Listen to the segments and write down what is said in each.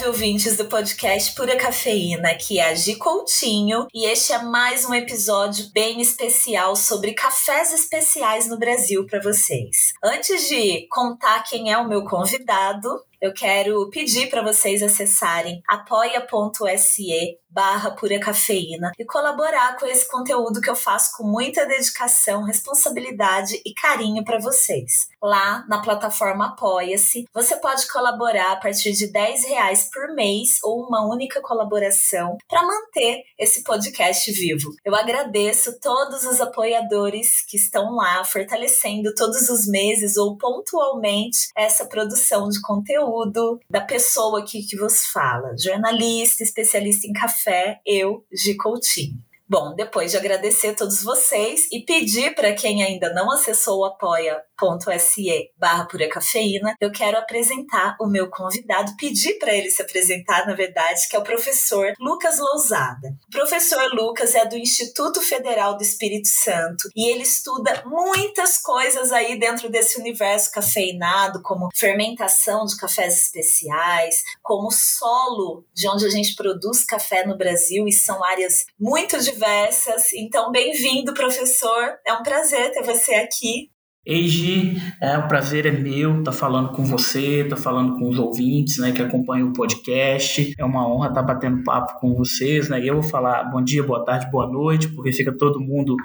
salve ouvintes do podcast Pura Cafeína, que é a Gi Coutinho, e este é mais um episódio bem especial sobre cafés especiais no Brasil para vocês. Antes de contar quem é o meu convidado, eu quero pedir para vocês acessarem apoia.se barra pura cafeína e colaborar com esse conteúdo que eu faço com muita dedicação, responsabilidade e carinho para vocês. Lá na plataforma Apoia-se, você pode colaborar a partir de 10 reais por mês ou uma única colaboração para manter esse podcast vivo. Eu agradeço todos os apoiadores que estão lá fortalecendo todos os meses ou pontualmente essa produção de conteúdo da pessoa aqui que vos fala, jornalista, especialista em café Café, eu, Gi Coutinho. Bom, depois de agradecer a todos vocês e pedir para quem ainda não acessou o apoia apoia.se barra pura cafeína, eu quero apresentar o meu convidado, pedir para ele se apresentar, na verdade, que é o professor Lucas Lousada. O professor Lucas é do Instituto Federal do Espírito Santo e ele estuda muitas coisas aí dentro desse universo cafeinado, como fermentação de cafés especiais, como solo de onde a gente produz café no Brasil e são áreas muito diversas. Então, bem-vindo, professor. É um prazer ter você aqui. Eiji, é, o prazer é meu estar tá falando com você, estar tá falando com os ouvintes né, que acompanham o podcast. É uma honra estar tá batendo papo com vocês. Né? E eu vou falar bom dia, boa tarde, boa noite, porque fica todo mundo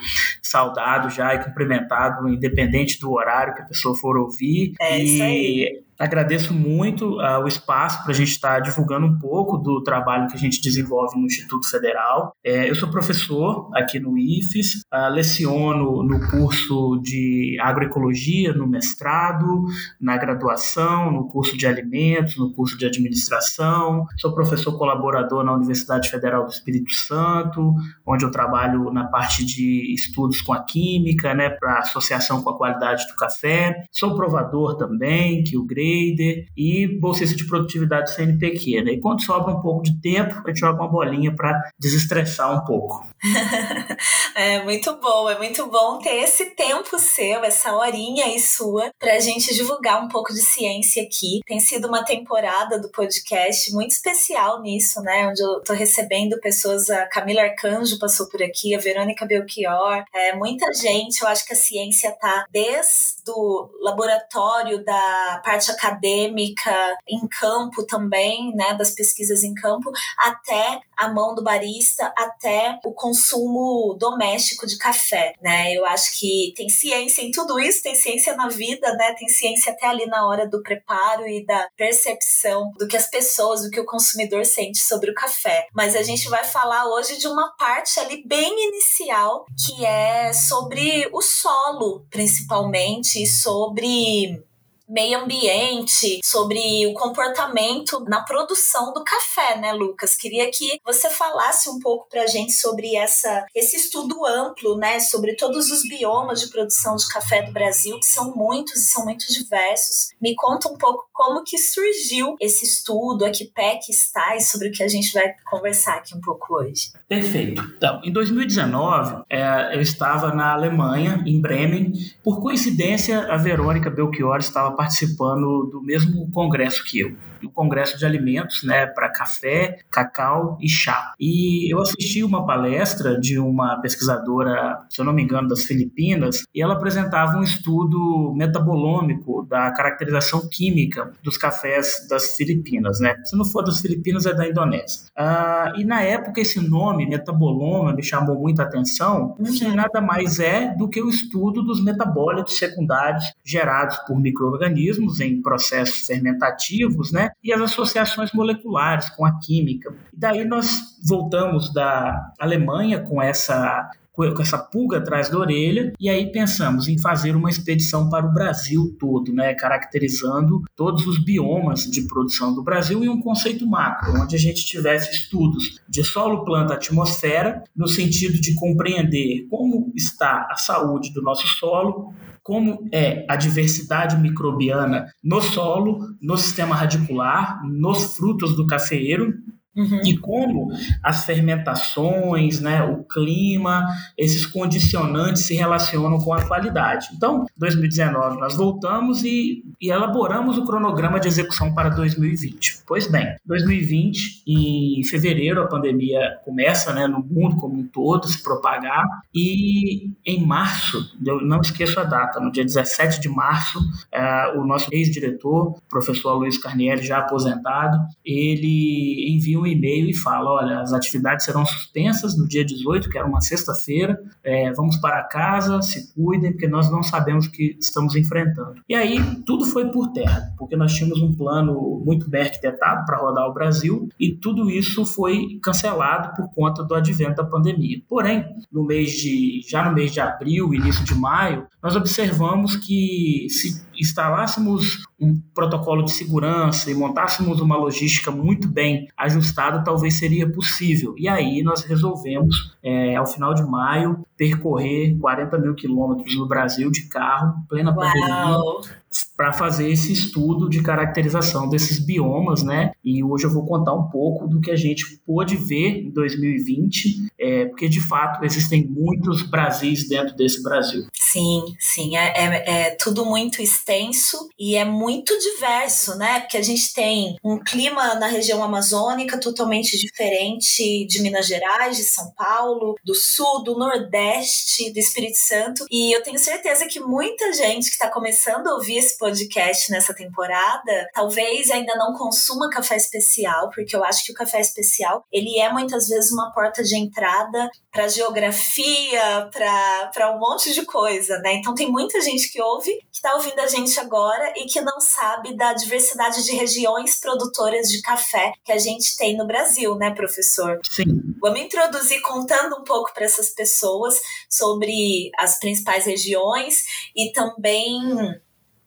saudado já e cumprimentado, independente do horário que a pessoa for ouvir. É isso aí. Agradeço muito uh, o espaço para a gente estar tá divulgando um pouco do trabalho que a gente desenvolve no Instituto Federal. É, eu sou professor aqui no IFES, uh, leciono no curso de agroecologia, no mestrado, na graduação, no curso de alimentos, no curso de administração. Sou professor colaborador na Universidade Federal do Espírito Santo, onde eu trabalho na parte de estudos com a química, né, para associação com a qualidade do café. Sou provador também, que o trader e bolsista de produtividade CNPq. Né? E quando sobra um pouco de tempo, a gente joga uma bolinha para desestressar um pouco. é muito bom, é muito bom ter esse tempo seu, essa horinha aí sua, para a gente divulgar um pouco de ciência aqui. Tem sido uma temporada do podcast muito especial nisso, né? Onde eu tô recebendo pessoas, a Camila Arcanjo passou por aqui, a Verônica Belchior, é, muita gente. Eu acho que a ciência tá desde o laboratório da parte acadêmica em campo também, né, das pesquisas em campo, até a mão do barista, até o consumo doméstico de café, né? Eu acho que tem ciência em tudo isso, tem ciência na vida, né? Tem ciência até ali na hora do preparo e da percepção do que as pessoas, do que o consumidor sente sobre o café. Mas a gente vai falar hoje de uma parte ali bem inicial, que é sobre o solo, principalmente, sobre meio ambiente, sobre o comportamento na produção do café, né, Lucas? Queria que você falasse um pouco para a gente sobre essa, esse estudo amplo, né, sobre todos os biomas de produção de café do Brasil, que são muitos e são muito diversos. Me conta um pouco como que surgiu esse estudo, a que pé que está e sobre o que a gente vai conversar aqui um pouco hoje. Perfeito. Então, em 2019, é, eu estava na Alemanha, em Bremen. Por coincidência, a Verônica Belchior estava participando do mesmo congresso que eu o Congresso de Alimentos, né, para café, cacau e chá. E eu assisti uma palestra de uma pesquisadora, se eu não me engano, das Filipinas, e ela apresentava um estudo metabolômico da caracterização química dos cafés das Filipinas, né? Se não for das Filipinas, é da Indonésia. Ah, e na época esse nome, metaboloma, me chamou muita atenção, que uhum. nada mais é do que o estudo dos metabólitos secundários gerados por micro-organismos em processos fermentativos, né? E as associações moleculares com a química. E daí nós voltamos da Alemanha com essa com essa pulga atrás da orelha, e aí pensamos em fazer uma expedição para o Brasil todo, né, caracterizando todos os biomas de produção do Brasil em um conceito macro, onde a gente tivesse estudos de solo, planta, atmosfera, no sentido de compreender como está a saúde do nosso solo, como é a diversidade microbiana no solo, no sistema radicular, nos frutos do cafeeiro Uhum. E como as fermentações, né, o clima, esses condicionantes se relacionam com a qualidade. Então, 2019 nós voltamos e, e elaboramos o cronograma de execução para 2020. Pois bem, 2020, em fevereiro, a pandemia começa né, no mundo como um todo se propagar e em março, eu não esqueço a data, no dia 17 de março, é, o nosso ex-diretor, professor Luiz Carnieri, já aposentado, ele envia um e-mail e fala: olha, as atividades serão suspensas no dia 18, que era uma sexta-feira, é, vamos para casa, se cuidem, porque nós não sabemos o que estamos enfrentando. E aí tudo foi por terra, porque nós tínhamos um plano muito bem arquitetado para rodar o Brasil e tudo isso foi cancelado por conta do advento da pandemia. Porém, no mês de já no mês de abril, início de maio, nós observamos que se instalássemos um protocolo de segurança e montássemos uma logística muito bem ajustada, talvez seria possível. E aí nós resolvemos, é, ao final de maio, percorrer 40 mil quilômetros no Brasil de carro, plena Uau. pandemia, para fazer esse estudo de caracterização desses biomas, né? E hoje eu vou contar um pouco do que a gente pôde ver em 2020, é, porque de fato existem muitos Brasis dentro desse Brasil. Sim, sim, é, é, é, tudo muito extenso e é muito diverso, né? Porque a gente tem um clima na região amazônica totalmente diferente de Minas Gerais, de São Paulo, do Sul, do Nordeste, do Espírito Santo. E eu tenho certeza que muita gente que está começando a ouvir esse podcast nessa temporada, talvez ainda não consuma café especial, porque eu acho que o café especial ele é muitas vezes uma porta de entrada para geografia, para um monte de coisa, né? Então tem muita gente que ouve, que está ouvindo a gente agora e que não sabe da diversidade de regiões produtoras de café que a gente tem no Brasil, né, professor? Sim. Vamos introduzir contando um pouco para essas pessoas sobre as principais regiões e também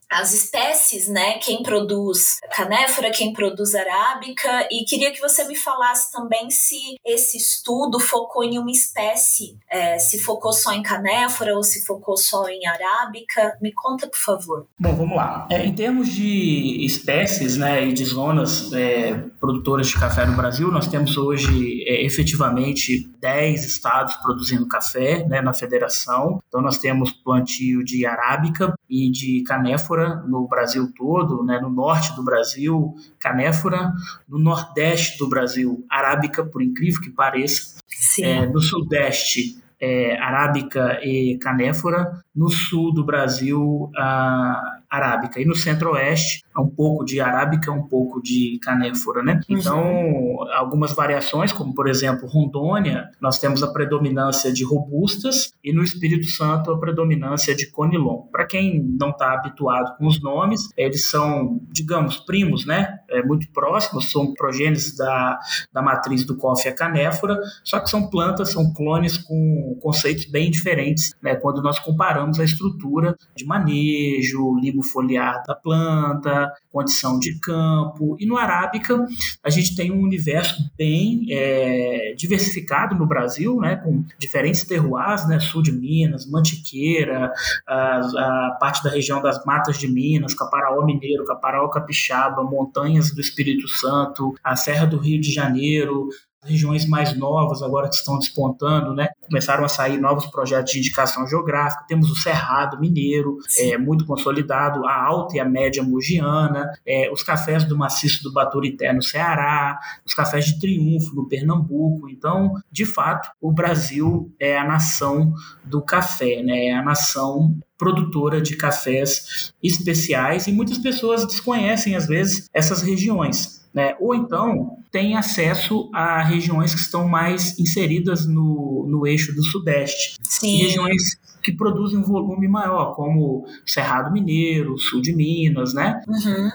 as espécies, né? Quem produz canéfora, quem produz arábica, e queria que você me falasse também se esse estudo focou em uma espécie, é, se focou só em canéfora ou se focou só em arábica. Me conta, por favor. Bom, vamos lá. É, em termos de espécies, né, e de zonas é, produtoras de café no Brasil, nós temos hoje é, efetivamente 10 estados produzindo café, né, na federação. Então nós temos plantio de arábica e de canéfora canéfora no Brasil todo, né, no norte do Brasil, canéfora, no nordeste do Brasil, arábica, por incrível que pareça, é, no sudeste, é, arábica e canéfora, no sul do Brasil, a arábica, e no centro-oeste, um pouco de arábica, um pouco de canéfora, né? Uhum. Então, algumas variações, como por exemplo, Rondônia, nós temos a predominância de robustas e no Espírito Santo a predominância de conilon. Para quem não está habituado com os nomes, eles são, digamos, primos, né? É, muito próximos, são progênies da, da matriz do coffee canéfora, só que são plantas, são clones com conceitos bem diferentes, né? Quando nós comparamos a estrutura de manejo, limbo foliar da planta, condição de campo. E no Arábica, a gente tem um universo bem é, diversificado no Brasil, né, com diferentes terroirs, né, sul de Minas, Mantiqueira, a, a parte da região das Matas de Minas, Caparaó Mineiro, Caparaó Capixaba, montanhas do Espírito Santo, a Serra do Rio de Janeiro, regiões mais novas agora que estão despontando, né? Começaram a sair novos projetos de indicação geográfica. Temos o Cerrado Mineiro, é, muito consolidado, a Alta e a Média Mogiana, é, os cafés do Maciço do Baturité no Ceará, os cafés de Triunfo no Pernambuco. Então, de fato, o Brasil é a nação do café, né? É a nação produtora de cafés especiais e muitas pessoas desconhecem às vezes essas regiões né? ou então tem acesso a regiões que estão mais inseridas no, no eixo do Sudeste. Sim. Regiões que produzem um volume maior, como Cerrado Mineiro, Sul de Minas, né? Uhum.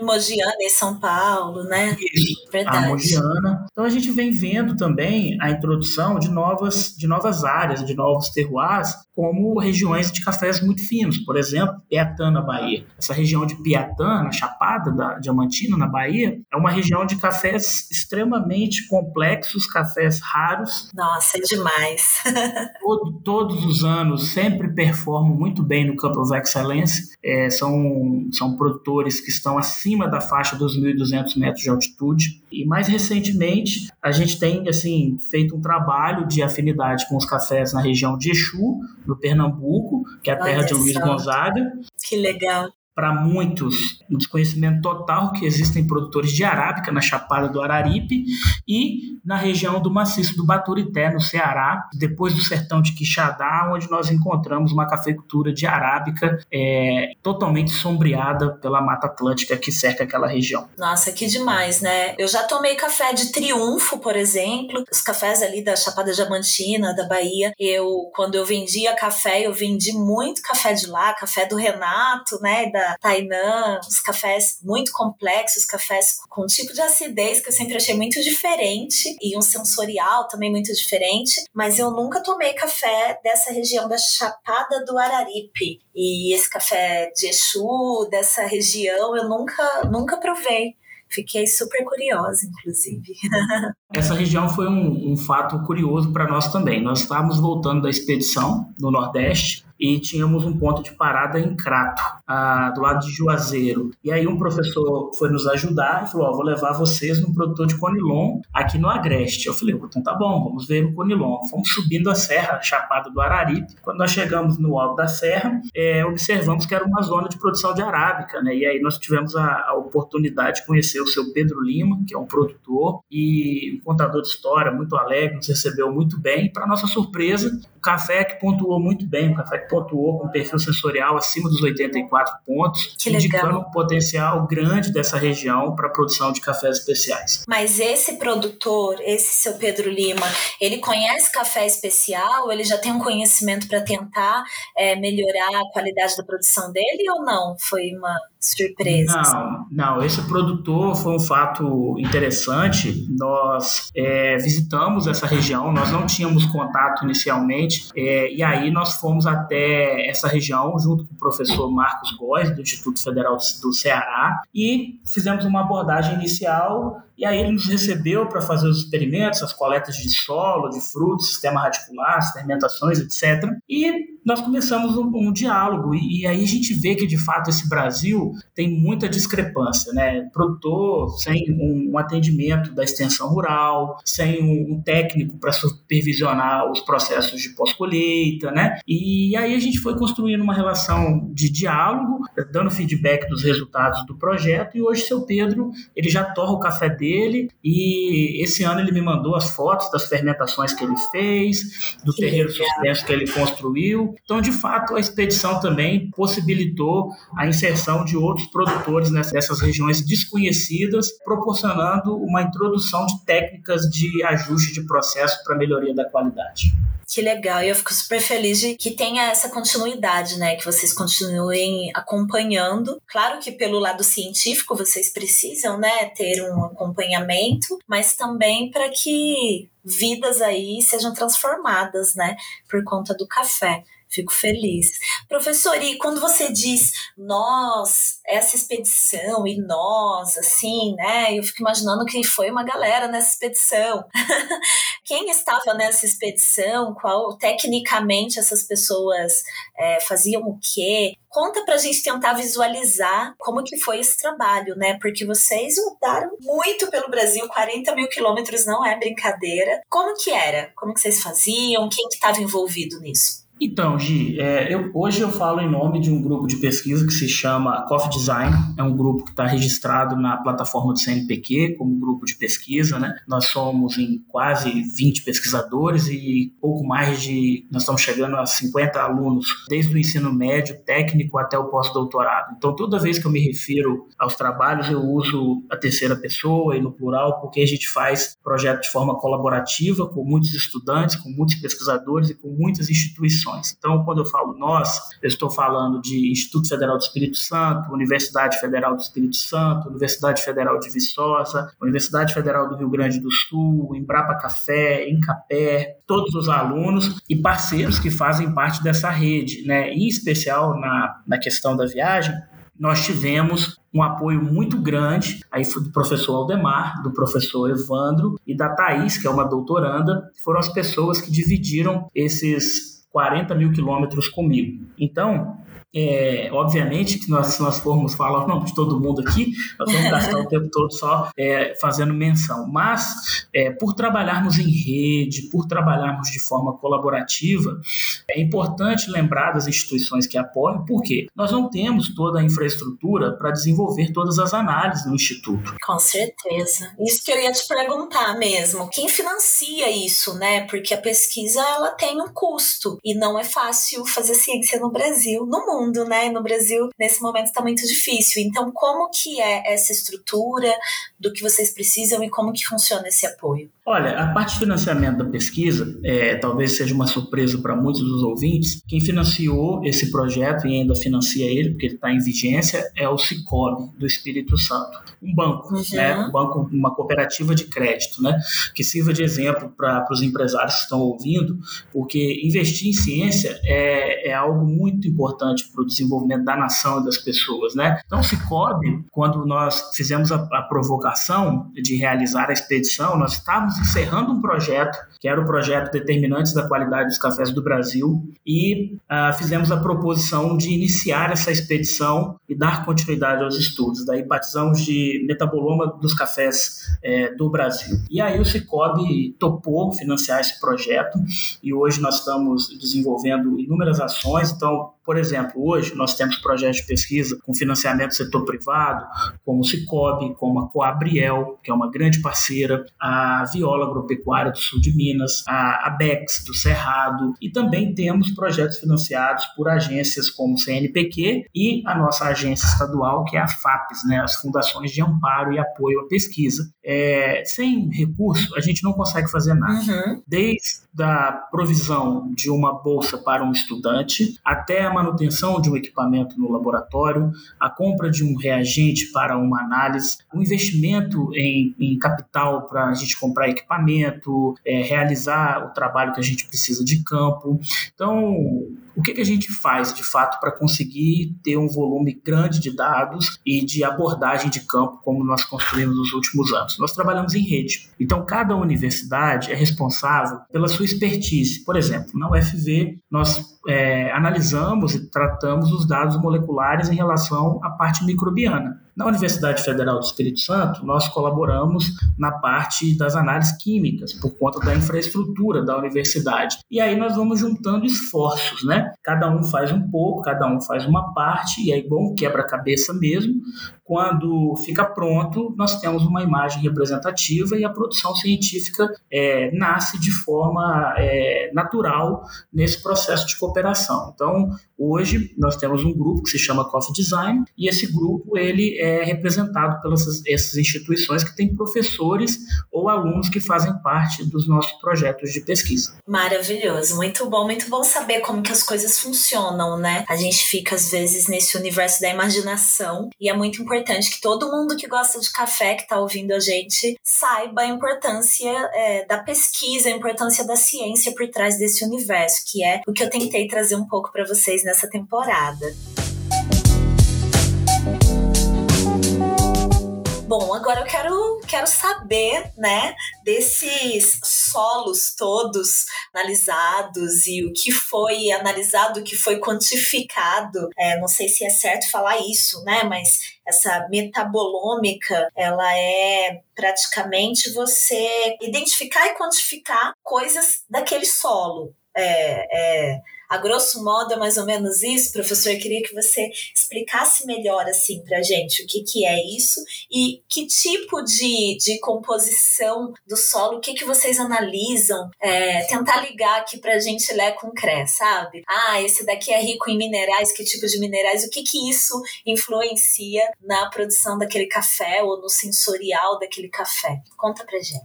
Mogiana em São Paulo, né? Isso, Verdade. a Mogiana. Então a gente vem vendo também a introdução de novas, de novas áreas, de novos terroirs, como regiões de cafés muito finos, por exemplo, Piatã na Bahia. Essa região de Piatã, na Chapada da Diamantina, na Bahia, é uma região de cafés extremamente complexos, cafés raros. Nossa, é demais. Todo, todos os anos sempre performam muito bem no Cup of Excellence. É, são, são produtores que estão acima acima da faixa dos 1.200 metros de altitude. E mais recentemente, a gente tem assim feito um trabalho de afinidade com os cafés na região de Exu, no Pernambuco, que é a terra Olha de Luiz Gonzaga. Que legal para muitos um desconhecimento total que existem produtores de arábica na Chapada do Araripe e na região do maciço do Baturité, no Ceará, depois do sertão de Quixadá, onde nós encontramos uma cafeicultura de arábica é, totalmente sombreada pela Mata Atlântica que cerca aquela região. Nossa, que demais, né? Eu já tomei café de triunfo, por exemplo, os cafés ali da Chapada Diamantina, da Bahia. Eu, quando eu vendia café, eu vendi muito café de lá, café do Renato, né, da Tainan, os cafés muito complexos, cafés com um tipo de acidez que eu sempre achei muito diferente e um sensorial também muito diferente, mas eu nunca tomei café dessa região da Chapada do Araripe. E esse café de Exu, dessa região, eu nunca, nunca provei. Fiquei super curiosa, inclusive. Essa região foi um, um fato curioso para nós também. Nós estávamos voltando da expedição no Nordeste e tínhamos um ponto de parada em Crato, ah, do lado de Juazeiro. E aí um professor foi nos ajudar e falou: oh, vou levar vocês no produtor de Conilon aqui no Agreste. Eu falei: então tá bom, vamos ver o Conilon. Fomos subindo a serra, a Chapada do Araripe. Quando nós chegamos no alto da serra, é, observamos que era uma zona de produção de arábica, né? E aí nós tivemos a, a oportunidade de conhecer o seu Pedro Lima, que é um produtor e um contador de história muito alegre, nos recebeu muito bem. Para nossa surpresa, o café que pontuou muito bem, o café que pontuou com perfil sensorial acima dos 84 pontos, que indicando um potencial grande dessa região para a produção de cafés especiais. Mas esse produtor, esse seu Pedro Lima, ele conhece café especial? Ele já tem um conhecimento para tentar é, melhorar a qualidade da produção dele ou não? Foi uma surpresa? Não, não. Esse produtor foi um fato interessante. Nós é, visitamos essa região, nós não tínhamos contato inicialmente, é, e aí nós fomos até essa região junto com o professor Marcos Góes, do Instituto Federal do Ceará, e fizemos uma abordagem inicial e aí ele nos recebeu para fazer os experimentos, as coletas de solo, de frutos, sistema radicular, fermentações, etc. E nós começamos um, um diálogo e, e, aí a gente vê que de fato esse Brasil tem muita discrepância, né? Produtor sem um, um atendimento da extensão rural, sem um, um técnico para supervisionar os processos de pós-colheita, né? E aí a gente foi construindo uma relação de diálogo, dando feedback dos resultados do projeto e hoje seu Pedro ele já torra o café e esse ano ele me mandou as fotos das fermentações que ele fez, do terreiro suspenso que ele construiu então, de fato, a expedição também possibilitou a inserção de outros produtores nessas regiões desconhecidas, proporcionando uma introdução de técnicas de ajuste de processo para melhoria da qualidade. Que legal, e eu fico super feliz de que tenha essa continuidade, né? Que vocês continuem acompanhando. Claro que pelo lado científico vocês precisam, né, ter um acompanhamento, mas também para que vidas aí sejam transformadas, né, por conta do café. Fico feliz. Professor, e quando você diz nós, essa expedição e nós, assim, né? Eu fico imaginando que foi uma galera nessa expedição. Quem estava nessa expedição? Qual, tecnicamente, essas pessoas é, faziam o quê? Conta pra gente tentar visualizar como que foi esse trabalho, né? Porque vocês mudaram muito pelo Brasil, 40 mil quilômetros não é brincadeira. Como que era? Como que vocês faziam? Quem que estava envolvido nisso? Então, Gi, é, eu, hoje eu falo em nome de um grupo de pesquisa que se chama Coffee Design. É um grupo que está registrado na plataforma do CNPq como grupo de pesquisa. Né? Nós somos em quase 20 pesquisadores e pouco mais de. Nós estamos chegando a 50 alunos, desde o ensino médio, técnico até o pós-doutorado. Então, toda vez que eu me refiro aos trabalhos, eu uso a terceira pessoa e no plural, porque a gente faz projeto de forma colaborativa com muitos estudantes, com muitos pesquisadores e com muitas instituições. Então, quando eu falo nós, eu estou falando de Instituto Federal do Espírito Santo, Universidade Federal do Espírito Santo, Universidade Federal de Viçosa, Universidade Federal do Rio Grande do Sul, Embrapa Café, Encapé, todos os alunos e parceiros que fazem parte dessa rede, né? Em especial na, na questão da viagem, nós tivemos um apoio muito grande aí do professor Aldemar, do professor Evandro e da Thaís, que é uma doutoranda, foram as pessoas que dividiram esses 40 mil quilômetros comigo. Então, é, obviamente que nós, se nós formos falar o nome de todo mundo aqui, nós vamos gastar o tempo todo só é, fazendo menção. Mas, é, por trabalharmos em rede, por trabalharmos de forma colaborativa, é importante lembrar das instituições que apoiam, porque nós não temos toda a infraestrutura para desenvolver todas as análises no Instituto. Com certeza. Isso que eu ia te perguntar mesmo. Quem financia isso, né? Porque a pesquisa ela tem um custo e não é fácil fazer ciência no Brasil, no mundo, né? No Brasil, nesse momento está muito difícil. Então, como que é essa estrutura do que vocês precisam e como que funciona esse apoio? Olha, a parte de financiamento da pesquisa, é, talvez seja uma surpresa para muitos dos ouvintes. Quem financiou esse projeto e ainda financia ele, porque ele está em vigência, é o Cicobi, do Espírito Santo. Um banco, uhum. né? Um banco, uma cooperativa de crédito, né? Que sirva de exemplo para os empresários que estão ouvindo, porque investir em ciência é, é algo muito importante para o desenvolvimento da nação e das pessoas, né? Então, o Cicobi, quando nós fizemos a, a provocação de realizar a expedição, nós estávamos encerrando um projeto, que era o projeto Determinantes da Qualidade dos Cafés do Brasil, e uh, fizemos a proposição de iniciar essa expedição e dar continuidade aos estudos. Daí batizamos de metaboloma dos cafés é, do Brasil. E aí o Cicobi topou financiar esse projeto e hoje nós estamos desenvolvendo inúmeras ações. Então, por exemplo, hoje nós temos projetos de pesquisa com financiamento do setor privado, como o Cicobi, como a Coabriel, que é uma grande parceira, a Viola Agropecuária do Sul de Minas, a ABEX do Cerrado, e também temos projetos financiados por agências como o CNPq e a nossa agência estadual, que é a FAPES, né, as Fundações de Amparo e Apoio à Pesquisa. É, sem recurso, a gente não consegue fazer nada. Uhum. Desde a provisão de uma bolsa para um estudante até a manutenção de um equipamento no laboratório, a compra de um reagente para uma análise, o investimento em, em capital para a gente comprar equipamento, é, realizar o trabalho que a gente precisa de campo. Então, o que, que a gente faz de fato para conseguir ter um volume grande de dados e de abordagem de campo como nós construímos nos últimos anos? Nós trabalhamos em rede. Então, cada universidade é responsável pela sua expertise. Por exemplo, na UFV, nós é, analisamos e tratamos os dados moleculares em relação à parte microbiana. Na Universidade Federal do Espírito Santo, nós colaboramos na parte das análises químicas, por conta da infraestrutura da universidade. E aí nós vamos juntando esforços, né? Cada um faz um pouco, cada um faz uma parte, e aí, bom, quebra-cabeça mesmo. Quando fica pronto, nós temos uma imagem representativa e a produção científica é, nasce de forma é, natural nesse processo de cooperação. Então, hoje, nós temos um grupo que se chama Coffee Design, e esse grupo ele é representado pelas essas instituições que têm professores ou alunos que fazem parte dos nossos projetos de pesquisa. Maravilhoso, muito bom, muito bom saber como que as coisas funcionam, né? A gente fica às vezes nesse universo da imaginação e é muito importante que todo mundo que gosta de café, que está ouvindo a gente, saiba a importância é, da pesquisa, a importância da ciência por trás desse universo, que é o que eu tentei trazer um pouco para vocês nessa temporada. Bom, agora eu quero, quero saber, né, desses solos todos analisados e o que foi analisado, o que foi quantificado. É, não sei se é certo falar isso, né, mas essa metabolômica, ela é praticamente você identificar e quantificar coisas daquele solo. É, é, a grosso modo é mais ou menos isso, professor. Eu queria que você explicasse melhor assim para gente o que, que é isso e que tipo de, de composição do solo, o que, que vocês analisam, é, tentar ligar aqui para gente Lé com Cré, sabe? Ah, esse daqui é rico em minerais, que tipo de minerais, o que, que isso influencia na produção daquele café ou no sensorial daquele café? Conta pra gente.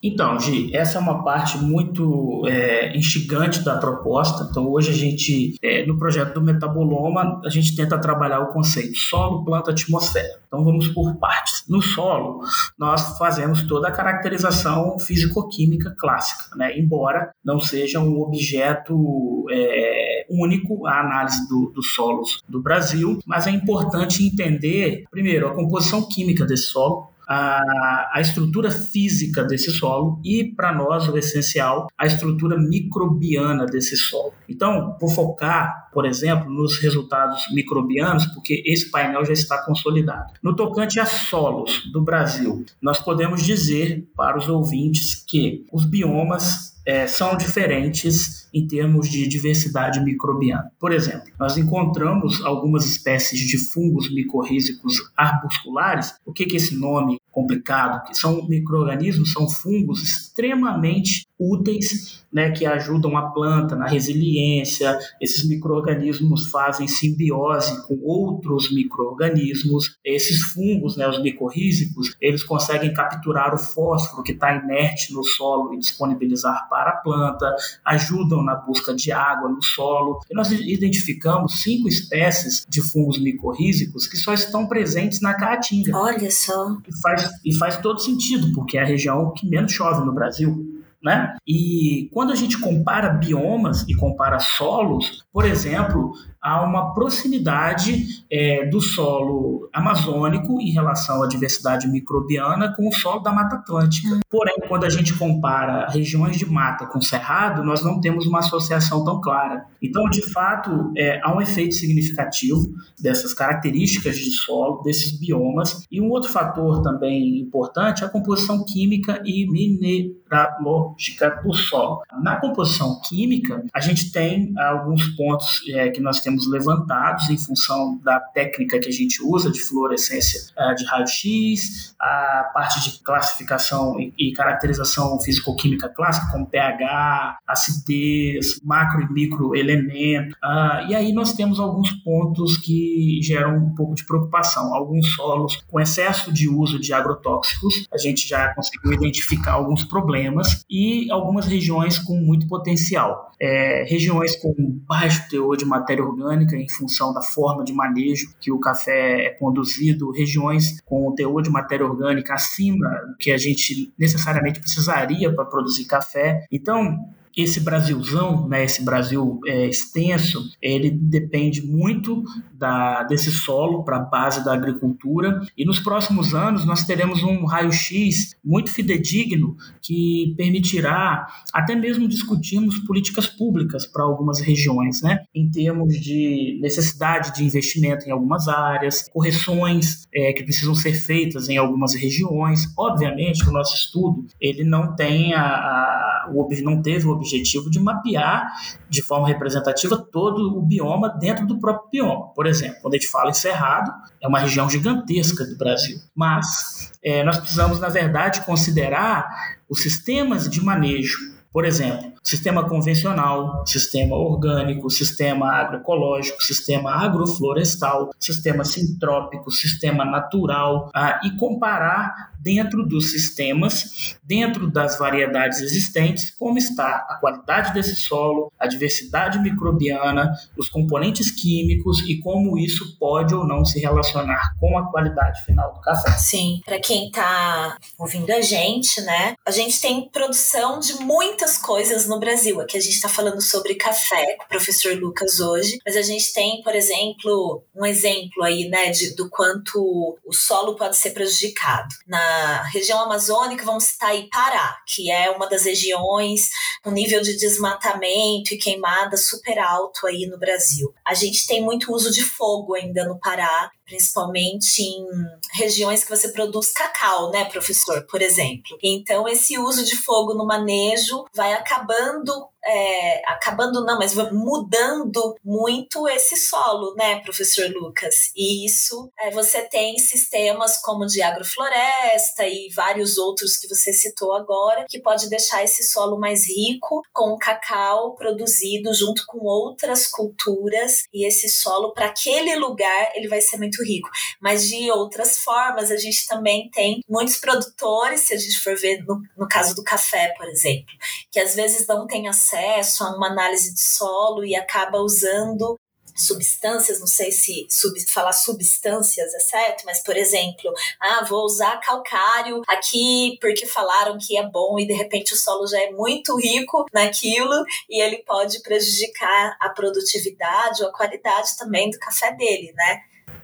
Então, Gi, essa é uma parte muito é, instigante da proposta. Então, hoje a gente, é, no projeto do metaboloma, a gente tenta trabalhar o conceito solo, planta, atmosfera. Então vamos por partes. No solo, nós fazemos toda a caracterização físico-química clássica, né? embora não seja um objeto é, único a análise do, dos solos do Brasil, mas é importante entender, primeiro, a composição química desse solo, a, a estrutura física desse solo e, para nós, o essencial, a estrutura microbiana desse solo. Então, vou focar, por exemplo, nos resultados microbianos, porque esse painel já está consolidado. No tocante a solos do Brasil, nós podemos dizer para os ouvintes que os biomas é, são diferentes em termos de diversidade microbiana. Por exemplo, nós encontramos algumas espécies de fungos micorrízicos arbusculares. O que é esse nome complicado? Que são microorganismos, são fungos extremamente úteis, né, que ajudam a planta na resiliência. Esses microorganismos fazem simbiose com outros microorganismos. Esses fungos, né, os micorrízicos, eles conseguem capturar o fósforo que está inerte no solo e disponibilizar para a planta, ajudam na busca de água no solo. E nós identificamos cinco espécies de fungos micorrízicos que só estão presentes na Caatinga. Olha só. E faz, e faz todo sentido, porque é a região que menos chove no Brasil. Né? E quando a gente compara biomas e compara solos, por exemplo, há uma proximidade é, do solo amazônico em relação à diversidade microbiana com o solo da Mata Atlântica. Porém, quando a gente compara regiões de mata com cerrado, nós não temos uma associação tão clara. Então, de fato, é, há um efeito significativo dessas características de solo, desses biomas. E um outro fator também importante é a composição química e mineralógica do solo. Na composição química, a gente tem alguns pontos é, que nós temos temos levantados em função da técnica que a gente usa de fluorescência uh, de raio-x, a parte de classificação e, caracterização físico-química clássica, como pH, acidez, macro e micro elemento. Uh, e aí nós temos alguns pontos que geram um pouco de preocupação. Alguns solos com excesso de uso de agrotóxicos, a gente já conseguiu identificar alguns problemas, e algumas regiões com muito potencial. É, regiões com baixo teor de matéria orgânica orgânica em função da forma de manejo que o café é conduzido, regiões com teor de matéria orgânica acima do que a gente necessariamente precisaria para produzir café. Então, esse Brasilzão, né, esse Brasil é, extenso, ele depende muito da, desse solo para a base da agricultura e nos próximos anos nós teremos um raio-x muito fidedigno que permitirá até mesmo discutirmos políticas públicas para algumas regiões, né, em termos de necessidade de investimento em algumas áreas, correções é, que precisam ser feitas em algumas regiões. Obviamente, o nosso estudo ele não tem a, a o, não teve o objetivo de mapear de forma representativa todo o bioma dentro do próprio bioma. Por exemplo, quando a gente fala em Cerrado, é uma região gigantesca do Brasil, mas é, nós precisamos, na verdade, considerar os sistemas de manejo por exemplo, sistema convencional, sistema orgânico, sistema agroecológico, sistema agroflorestal, sistema sintrópico, sistema natural, ah, e comparar dentro dos sistemas, dentro das variedades existentes, como está a qualidade desse solo, a diversidade microbiana, os componentes químicos e como isso pode ou não se relacionar com a qualidade final do café. Sim, para quem está ouvindo a gente, né? A gente tem produção de muita muitas coisas no Brasil. Aqui a gente está falando sobre café com o professor Lucas hoje, mas a gente tem, por exemplo, um exemplo aí, né, de, do quanto o solo pode ser prejudicado. Na região amazônica, vamos citar aí Pará, que é uma das regiões com nível de desmatamento e queimada super alto aí no Brasil. A gente tem muito uso de fogo ainda no Pará, principalmente em regiões que você produz cacau, né, professor, por exemplo. Então, esse uso de fogo no manejo vai acabando é, acabando não, mas mudando muito esse solo, né, professor Lucas? E isso é, você tem sistemas como de agrofloresta e vários outros que você citou agora, que pode deixar esse solo mais rico com o cacau produzido junto com outras culturas e esse solo para aquele lugar ele vai ser muito rico. Mas de outras formas, a gente também tem muitos produtores, se a gente for ver no, no caso do café, por exemplo, que às vezes não tem acesso acesso a uma análise de solo e acaba usando substâncias, não sei se sub, falar substâncias é certo, mas por exemplo, ah, vou usar calcário aqui porque falaram que é bom e de repente o solo já é muito rico naquilo e ele pode prejudicar a produtividade ou a qualidade também do café dele, né?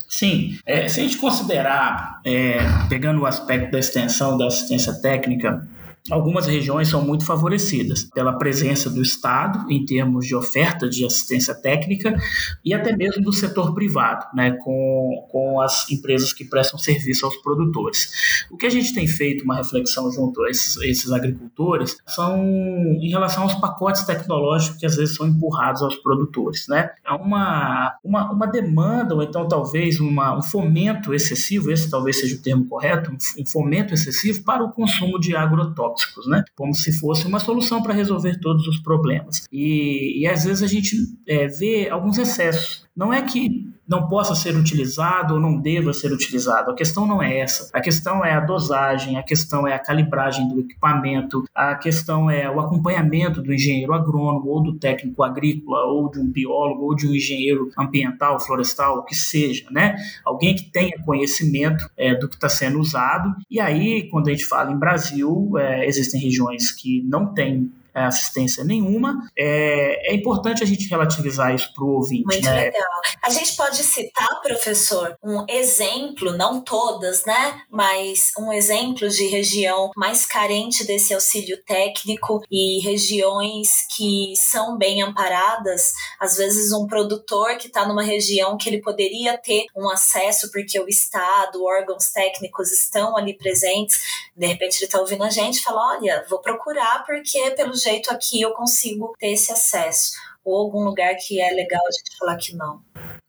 Sim, é, se a gente considerar, é, pegando o aspecto da extensão da assistência técnica, Algumas regiões são muito favorecidas pela presença do Estado em termos de oferta de assistência técnica e até mesmo do setor privado, né, com, com as empresas que prestam serviço aos produtores. O que a gente tem feito uma reflexão junto a esses, esses agricultores são em relação aos pacotes tecnológicos que às vezes são empurrados aos produtores. Né? Há uma, uma, uma demanda, ou então talvez uma, um fomento excessivo, esse talvez seja o termo correto, um fomento excessivo para o consumo de agrotóxicos tóxicos, né? Como se fosse uma solução para resolver todos os problemas. E, e às vezes a gente é, vê alguns excessos. Não é que não possa ser utilizado ou não deva ser utilizado. A questão não é essa. A questão é a dosagem, a questão é a calibragem do equipamento, a questão é o acompanhamento do engenheiro agrônomo ou do técnico agrícola ou de um biólogo ou de um engenheiro ambiental, florestal, o que seja, né? Alguém que tenha conhecimento é, do que está sendo usado. E aí, quando a gente fala em Brasil, é, existem regiões que não têm assistência nenhuma. É, é importante a gente relativizar isso para o ouvinte. Muito né? legal. A gente pode citar, professor, um exemplo, não todas, né? Mas um exemplo de região mais carente desse auxílio técnico e regiões que são bem amparadas. Às vezes, um produtor que está numa região que ele poderia ter um acesso porque o Estado, órgãos técnicos estão ali presentes. De repente, ele está ouvindo a gente e fala: Olha, vou procurar porque, pelo jeito, jeito aqui eu consigo ter esse acesso. Ou algum lugar que é legal a gente falar que não.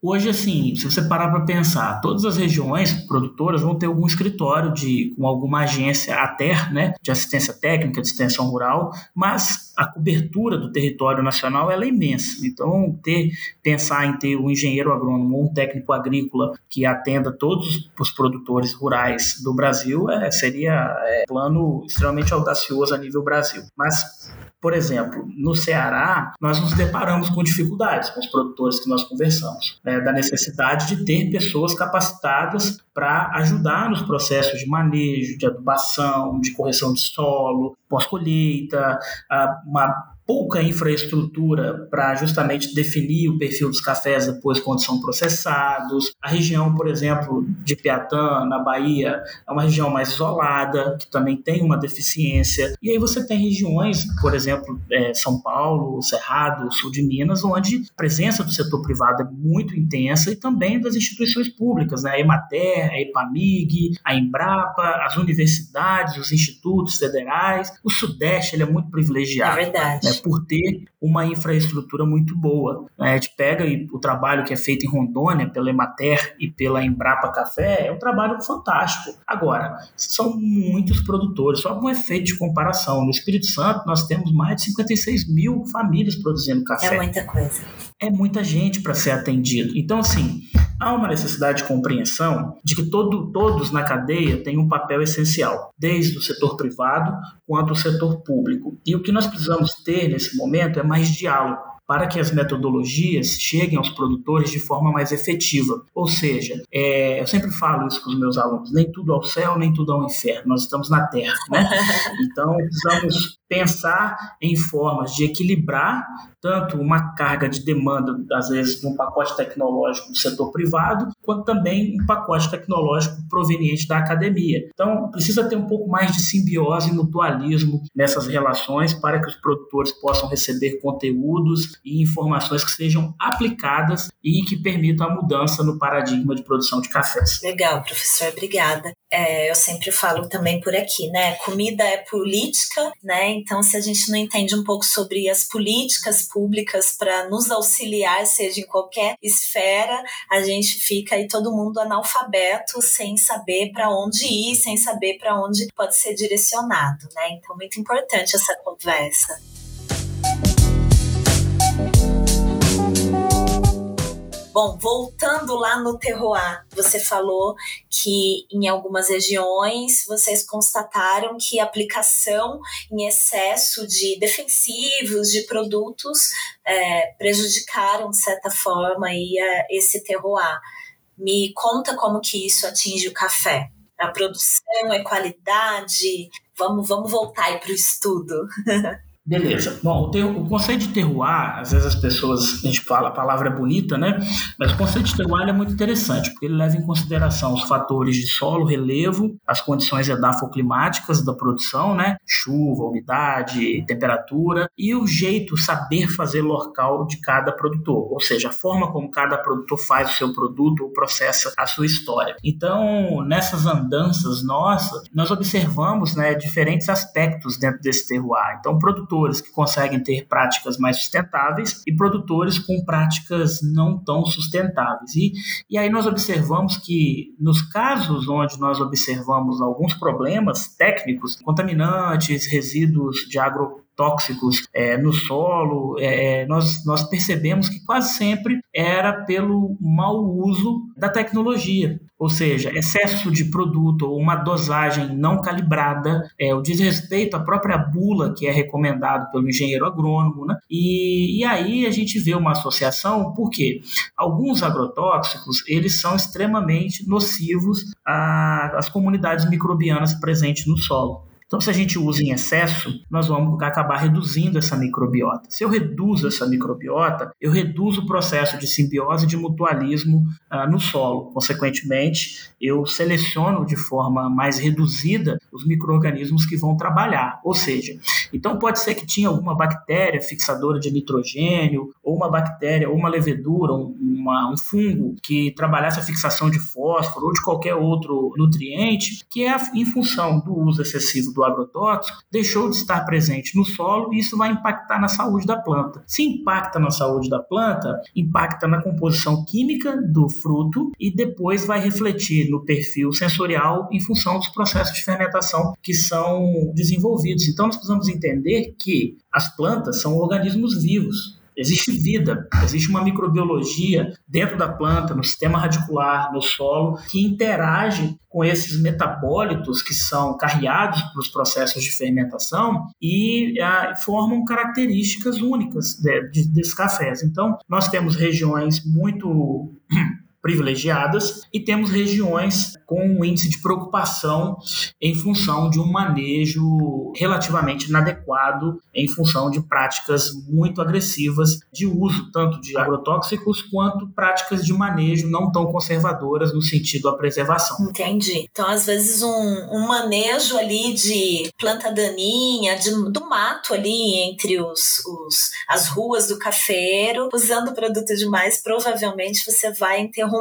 Hoje, assim, se você parar para pensar, todas as regiões produtoras vão ter algum escritório de, com alguma agência ATER, né, de assistência técnica, de extensão rural, mas a cobertura do território nacional é imensa. Então, ter, pensar em ter um engenheiro agrônomo ou um técnico agrícola que atenda todos os produtores rurais do Brasil é, seria é, plano extremamente audacioso a nível Brasil. Mas por exemplo, no Ceará, nós nos deparamos com dificuldades com os produtores que nós conversamos, né, da necessidade de ter pessoas capacitadas para ajudar nos processos de manejo, de adubação, de correção de solo, pós-colheita, uma pouca infraestrutura para justamente definir o perfil dos cafés depois quando são processados. A região, por exemplo, de Piatã, na Bahia, é uma região mais isolada, que também tem uma deficiência. E aí você tem regiões, por exemplo, é, São Paulo, Cerrado, sul de Minas, onde a presença do setor privado é muito intensa e também das instituições públicas, né? a Emater, a EPAMIG, a Embrapa, as universidades, os institutos federais. O Sudeste ele é muito privilegiado. É verdade. Né? Por ter uma infraestrutura muito boa. A gente pega o trabalho que é feito em Rondônia pela Emater e pela Embrapa Café, é um trabalho fantástico. Agora, são muitos produtores, só um efeito de comparação. No Espírito Santo, nós temos mais de 56 mil famílias produzindo café. É muita coisa. É muita gente para ser atendido. Então, assim, há uma necessidade de compreensão de que todo, todos na cadeia têm um papel essencial, desde o setor privado quanto o setor público. E o que nós precisamos ter nesse momento é mais diálogo para que as metodologias cheguem aos produtores de forma mais efetiva. Ou seja, é, eu sempre falo isso com os meus alunos: nem tudo ao céu, nem tudo ao inferno. Nós estamos na Terra, né? Então precisamos pensar em formas de equilibrar tanto uma carga de demanda, às vezes, de um pacote tecnológico do setor privado, quanto também um pacote tecnológico proveniente da academia. Então, precisa ter um pouco mais de simbiose e mutualismo nessas relações para que os produtores possam receber conteúdos e informações que sejam aplicadas e que permitam a mudança no paradigma de produção de cafés. Legal, professor, obrigada. É, eu sempre falo também por aqui, né? Comida é política, né? Então, se a gente não entende um pouco sobre as políticas públicas para nos auxiliar, seja em qualquer esfera, a gente fica aí todo mundo analfabeto, sem saber para onde ir, sem saber para onde pode ser direcionado, né? Então, muito importante essa conversa. Bom, voltando lá no terroir, você falou que em algumas regiões vocês constataram que a aplicação em excesso de defensivos, de produtos, é, prejudicaram, de certa forma, aí, esse terroir. Me conta como que isso atinge o café. A produção, é qualidade? Vamos, vamos voltar aí para o estudo. Beleza. Bom, o, o, conceito de terroir, às vezes as pessoas, a gente fala, a palavra é bonita, né? Mas o conceito de terroir é muito interessante, porque ele leva em consideração os fatores de solo, relevo, as condições edafoclimáticas da produção, né? Chuva, umidade, temperatura, e o jeito, saber fazer local de cada produtor, ou seja, a forma como cada produtor faz o seu produto ou processa a sua história. Então, nessas andanças nossas, nós observamos né, diferentes aspectos dentro desse terroir. Então, produtor produtores que conseguem ter práticas mais sustentáveis e produtores com práticas não tão sustentáveis. E, e aí nós observamos que nos casos onde nós observamos alguns problemas técnicos, contaminantes, resíduos de agro tóxicos é, no solo, é, é, nós, nós percebemos que quase sempre era pelo mau uso da tecnologia, ou seja, excesso de produto ou uma dosagem não calibrada, é, o desrespeito à própria bula que é recomendado pelo engenheiro agrônomo, né? e, e aí a gente vê uma associação, porque alguns agrotóxicos eles são extremamente nocivos às comunidades microbianas presentes no solo. Então, se a gente usa em excesso, nós vamos acabar reduzindo essa microbiota. Se eu reduzo essa microbiota, eu reduzo o processo de simbiose e de mutualismo ah, no solo. Consequentemente, eu seleciono de forma mais reduzida os micro-organismos que vão trabalhar. Ou seja, então pode ser que tinha alguma bactéria fixadora de nitrogênio, ou uma bactéria, ou uma levedura, um, uma, um fungo que trabalhasse a fixação de fósforo ou de qualquer outro nutriente, que é em função do uso excessivo do agrotóxico, deixou de estar presente no solo e isso vai impactar na saúde da planta. Se impacta na saúde da planta, impacta na composição química do fruto e depois vai refletir no perfil sensorial em função dos processos de fermentação que são desenvolvidos. Então, nós precisamos entender que as plantas são organismos vivos. Existe vida, existe uma microbiologia dentro da planta, no sistema radicular, no solo, que interage com esses metabólitos que são carreados para os processos de fermentação e ah, formam características únicas de, de, desses cafés. Então, nós temos regiões muito privilegiadas e temos regiões com um índice de preocupação em função de um manejo relativamente inadequado em função de práticas muito agressivas de uso tanto de agrotóxicos quanto práticas de manejo não tão conservadoras no sentido da preservação. Entendi. Então, às vezes, um, um manejo ali de planta daninha, de, do mato ali entre os, os, as ruas do cafeiro, usando produto demais, provavelmente você vai interromper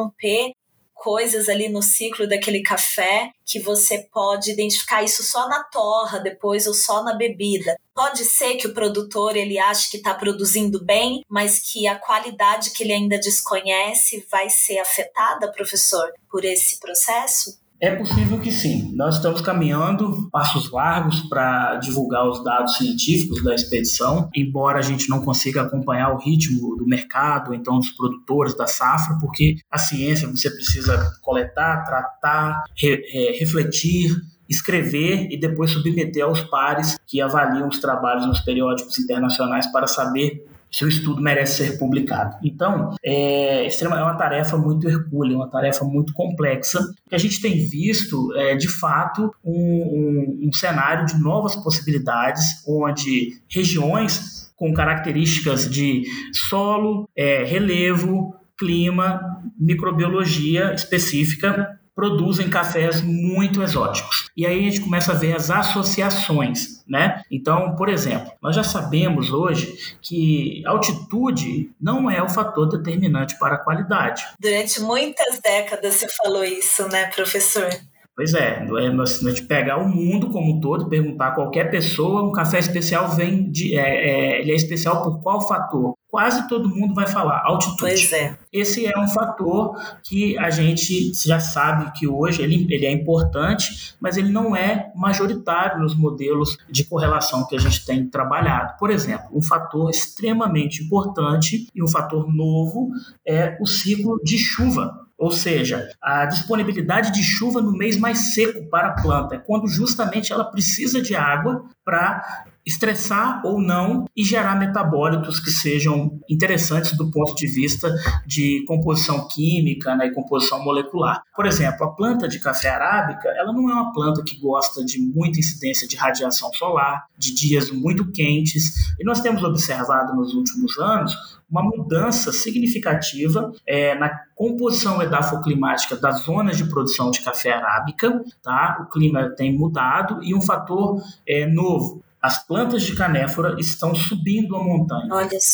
coisas ali no ciclo daquele café que você pode identificar isso só na torra depois ou só na bebida. Pode ser que o produtor ele ache que está produzindo bem, mas que a qualidade que ele ainda desconhece vai ser afetada, professor, por esse processo? É possível que sim. Nós estamos caminhando passos largos para divulgar os dados científicos da expedição, embora a gente não consiga acompanhar o ritmo do mercado, então dos produtores da safra, porque a ciência você precisa coletar, tratar, re, é, refletir, escrever e depois submeter aos pares que avaliam os trabalhos nos periódicos internacionais para saber se o estudo merece ser publicado. Então, é, é uma tarefa muito hercúlea, uma tarefa muito complexa, que a gente tem visto, é, de fato, um, um, um cenário de novas possibilidades, onde regiões com características de solo, é, relevo, clima, microbiologia específica produzem cafés muito exóticos. E aí a gente começa a ver as associações, né? Então, por exemplo, nós já sabemos hoje que altitude não é o fator determinante para a qualidade. Durante muitas décadas você falou isso, né, professor? Pois é, se a gente pegar o mundo como um todo, perguntar a qualquer pessoa, um café especial vem de, é, é, ele é especial por qual fator? Quase todo mundo vai falar altitude. Pois é. Esse é um fator que a gente já sabe que hoje ele, ele é importante, mas ele não é majoritário nos modelos de correlação que a gente tem trabalhado. Por exemplo, um fator extremamente importante e um fator novo é o ciclo de chuva. Ou seja, a disponibilidade de chuva no mês mais seco para a planta é quando justamente ela precisa de água para estressar ou não e gerar metabólitos que sejam interessantes do ponto de vista de composição química né, e composição molecular. Por exemplo, a planta de café arábica, ela não é uma planta que gosta de muita incidência de radiação solar, de dias muito quentes, e nós temos observado nos últimos anos uma mudança significativa é, na composição edafoclimática das zonas de produção de café arábica. Tá? O clima tem mudado e um fator é, novo as plantas de canéfora estão subindo a montanha.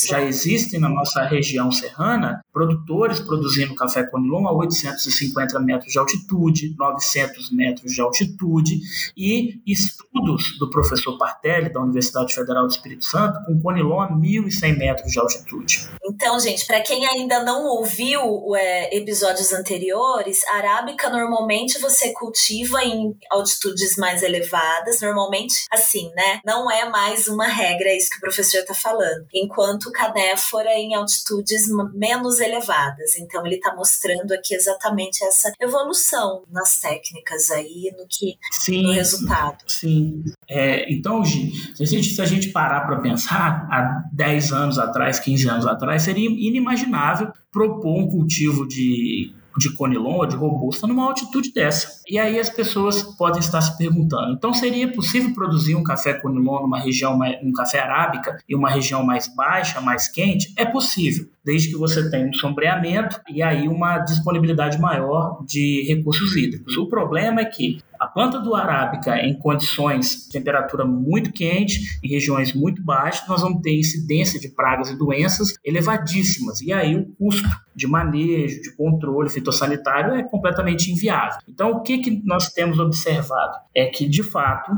Já existem na nossa região serrana produtores produzindo café conilon a 850 metros de altitude, 900 metros de altitude e estudos do professor Partelli da Universidade Federal do Espírito Santo com conilon a 1.100 metros de altitude. Então, gente, para quem ainda não ouviu é, episódios anteriores, a arábica normalmente você cultiva em altitudes mais elevadas, normalmente assim, né? Não não é mais uma regra, é isso que o professor está falando. Enquanto canéfora em altitudes menos elevadas. Então ele está mostrando aqui exatamente essa evolução nas técnicas aí, no que sim, no resultado. Sim. É, então, se a gente, se a gente parar para pensar, há 10 anos atrás, 15 anos atrás, seria inimaginável propor um cultivo de de conilon ou de robusta numa altitude dessa. E aí as pessoas podem estar se perguntando: então seria possível produzir um café conilon numa região, um café arábica, em uma região mais baixa, mais quente? É possível, desde que você tenha um sombreamento e aí uma disponibilidade maior de recursos hídricos. O problema é que a planta do arábica em condições de temperatura muito quente, em regiões muito baixas, nós vamos ter incidência de pragas e doenças elevadíssimas. E aí o custo de manejo, de controle fitossanitário é completamente inviável. Então, o que, que nós temos observado? É que, de fato,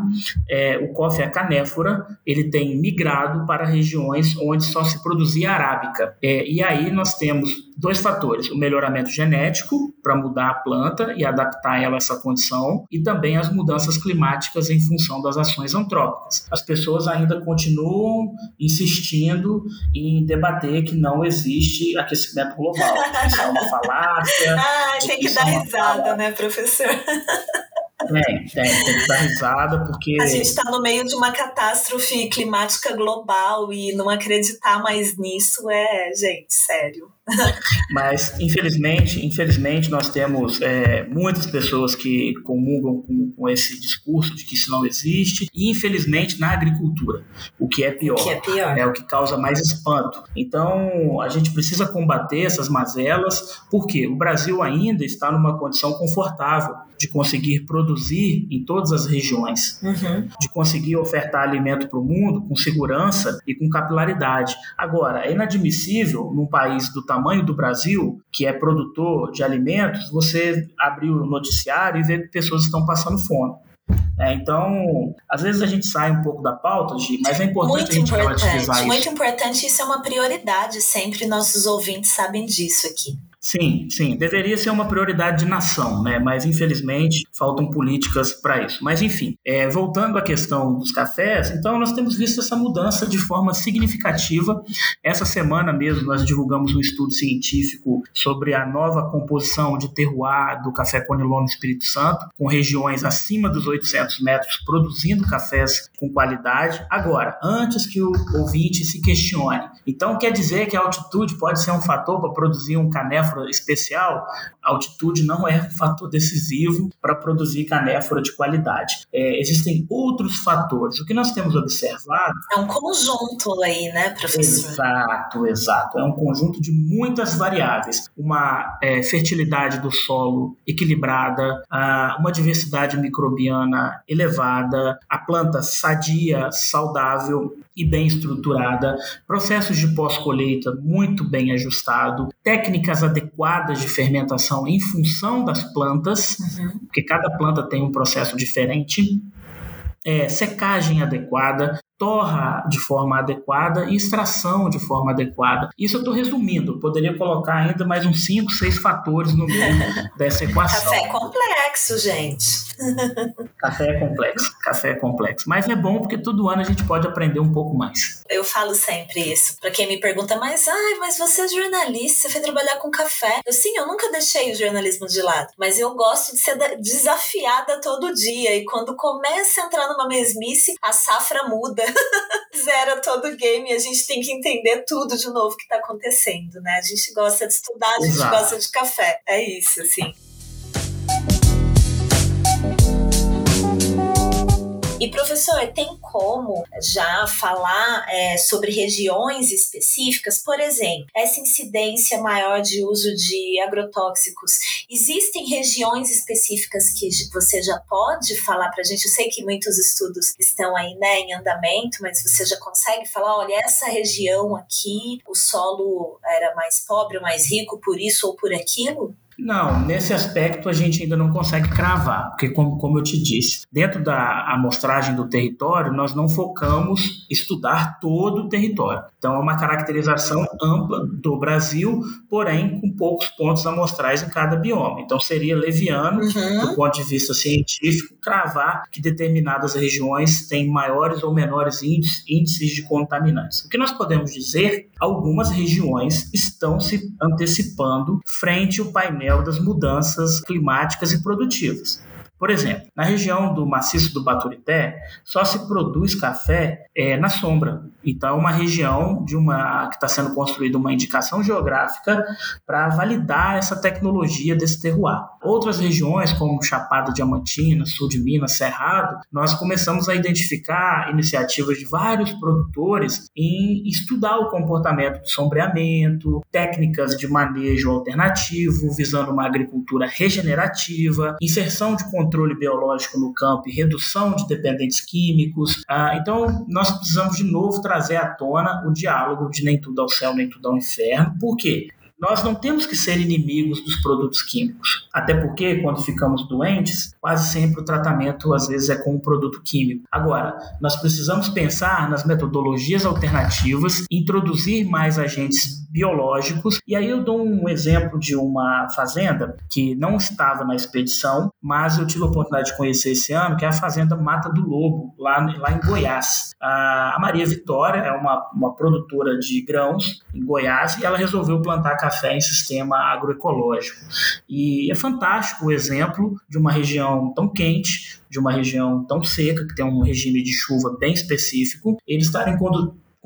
é, o coffee canéfora ele tem migrado para regiões onde só se produzia arábica. É, e aí nós temos dois fatores: o melhoramento genético para mudar a planta e adaptar ela a essa condição, e também as mudanças climáticas em função das ações antrópicas. As pessoas ainda continuam insistindo em debater que não existe aquecimento global. Isso é uma falácia. ah, tem que dar é risada, né, professor? Tem, tem, tem que dar risada, porque. A gente está no meio de uma catástrofe climática global e não acreditar mais nisso é, gente, sério. Mas, infelizmente, infelizmente, nós temos é, muitas pessoas que comungam com, com, esse discurso de que isso não existe, e infelizmente na agricultura, o que é pior. O que é pior. É o que causa mais espanto. Então, a gente precisa combater essas mazelas, porque o Brasil ainda está numa condição confortável de conseguir produzir em todas as regiões, uhum. de conseguir ofertar alimento para o mundo com segurança e com capilaridade. Agora, é inadmissível num país do tamanho do Brasil, que é produtor de alimentos, você abrir o noticiário e ver que pessoas estão passando fome. É, então, às vezes a gente sai um pouco da pauta, mas é importante muito a gente importante, relativizar isso. Muito importante, isso é uma prioridade sempre, nossos ouvintes sabem disso aqui. Sim, sim, deveria ser uma prioridade de nação, né? Mas infelizmente faltam políticas para isso. Mas enfim, é, voltando à questão dos cafés, então nós temos visto essa mudança de forma significativa. Essa semana mesmo nós divulgamos um estudo científico sobre a nova composição de terroir do café Conilon no Espírito Santo, com regiões acima dos 800 metros produzindo cafés com qualidade. Agora, antes que o ouvinte se questione, então quer dizer que a altitude pode ser um fator para produzir um canéforo especial, a altitude não é um fator decisivo para produzir canéfora de qualidade. É, existem outros fatores. O que nós temos observado. É um conjunto aí, né, professor? Exato, exato. É um conjunto de muitas variáveis. Uma é, fertilidade do solo equilibrada, uma diversidade microbiana elevada, a planta sadia, saudável e bem estruturada, processos de pós-colheita muito bem ajustado, técnicas adequadas de fermentação em função das plantas, uhum. porque cada planta tem um processo diferente, é, secagem adequada, torra de forma adequada e extração de forma adequada. Isso eu estou resumindo, poderia colocar ainda mais uns 5, 6 fatores no meio dessa equação. Café é complexo, gente. café é complexo, café é complexo. Mas é bom porque todo ano a gente pode aprender um pouco mais. Eu falo sempre isso. Para quem me pergunta, mas, ai, mas você é jornalista, você foi trabalhar com café. Eu sim, eu nunca deixei o jornalismo de lado, mas eu gosto de ser desafiada todo dia. E quando começa a entrar numa mesmice, a safra muda zera todo o game e a gente tem que entender tudo de novo que está acontecendo, né? A gente gosta de estudar, a gente Exato. gosta de café. É isso, assim. E professor, tem como já falar é, sobre regiões específicas? Por exemplo, essa incidência maior de uso de agrotóxicos, existem regiões específicas que você já pode falar para a gente? Eu sei que muitos estudos estão aí né, em andamento, mas você já consegue falar, olha, essa região aqui, o solo era mais pobre mais rico por isso ou por aquilo? Não, nesse aspecto a gente ainda não consegue cravar, porque como, como eu te disse, dentro da amostragem do território, nós não focamos estudar todo o território. Então é uma caracterização ampla do Brasil, porém com poucos pontos amostrais em cada bioma. Então seria leviano, uhum. do ponto de vista científico, cravar que determinadas regiões têm maiores ou menores índices, índices de contaminantes. O que nós podemos dizer, algumas regiões estão se antecipando frente ao painel painel das mudanças climáticas e produtivas. Por exemplo, na região do maciço do Baturité, só se produz café é, na sombra. Então, é uma região de uma que está sendo construída uma indicação geográfica para validar essa tecnologia desse terroir. Outras regiões, como Chapada Diamantina, sul de Minas, Cerrado, nós começamos a identificar iniciativas de vários produtores em estudar o comportamento do sombreamento, técnicas de manejo alternativo, visando uma agricultura regenerativa, inserção de controle biológico no campo e redução de dependentes químicos. Ah, então, nós precisamos de novo trazer à tona o diálogo de nem tudo ao céu, nem tudo ao inferno. Por quê? Nós não temos que ser inimigos dos produtos químicos. Até porque, quando ficamos doentes, quase sempre o tratamento, às vezes, é com um produto químico. Agora, nós precisamos pensar nas metodologias alternativas, introduzir mais agentes biológicos. E aí eu dou um exemplo de uma fazenda que não estava na expedição, mas eu tive a oportunidade de conhecer esse ano, que é a Fazenda Mata do Lobo, lá, lá em Goiás. A Maria Vitória é uma, uma produtora de grãos em Goiás e ela resolveu plantar café em sistema agroecológico. E é fantástico o exemplo de uma região tão quente, de uma região tão seca, que tem um regime de chuva bem específico, eles estarem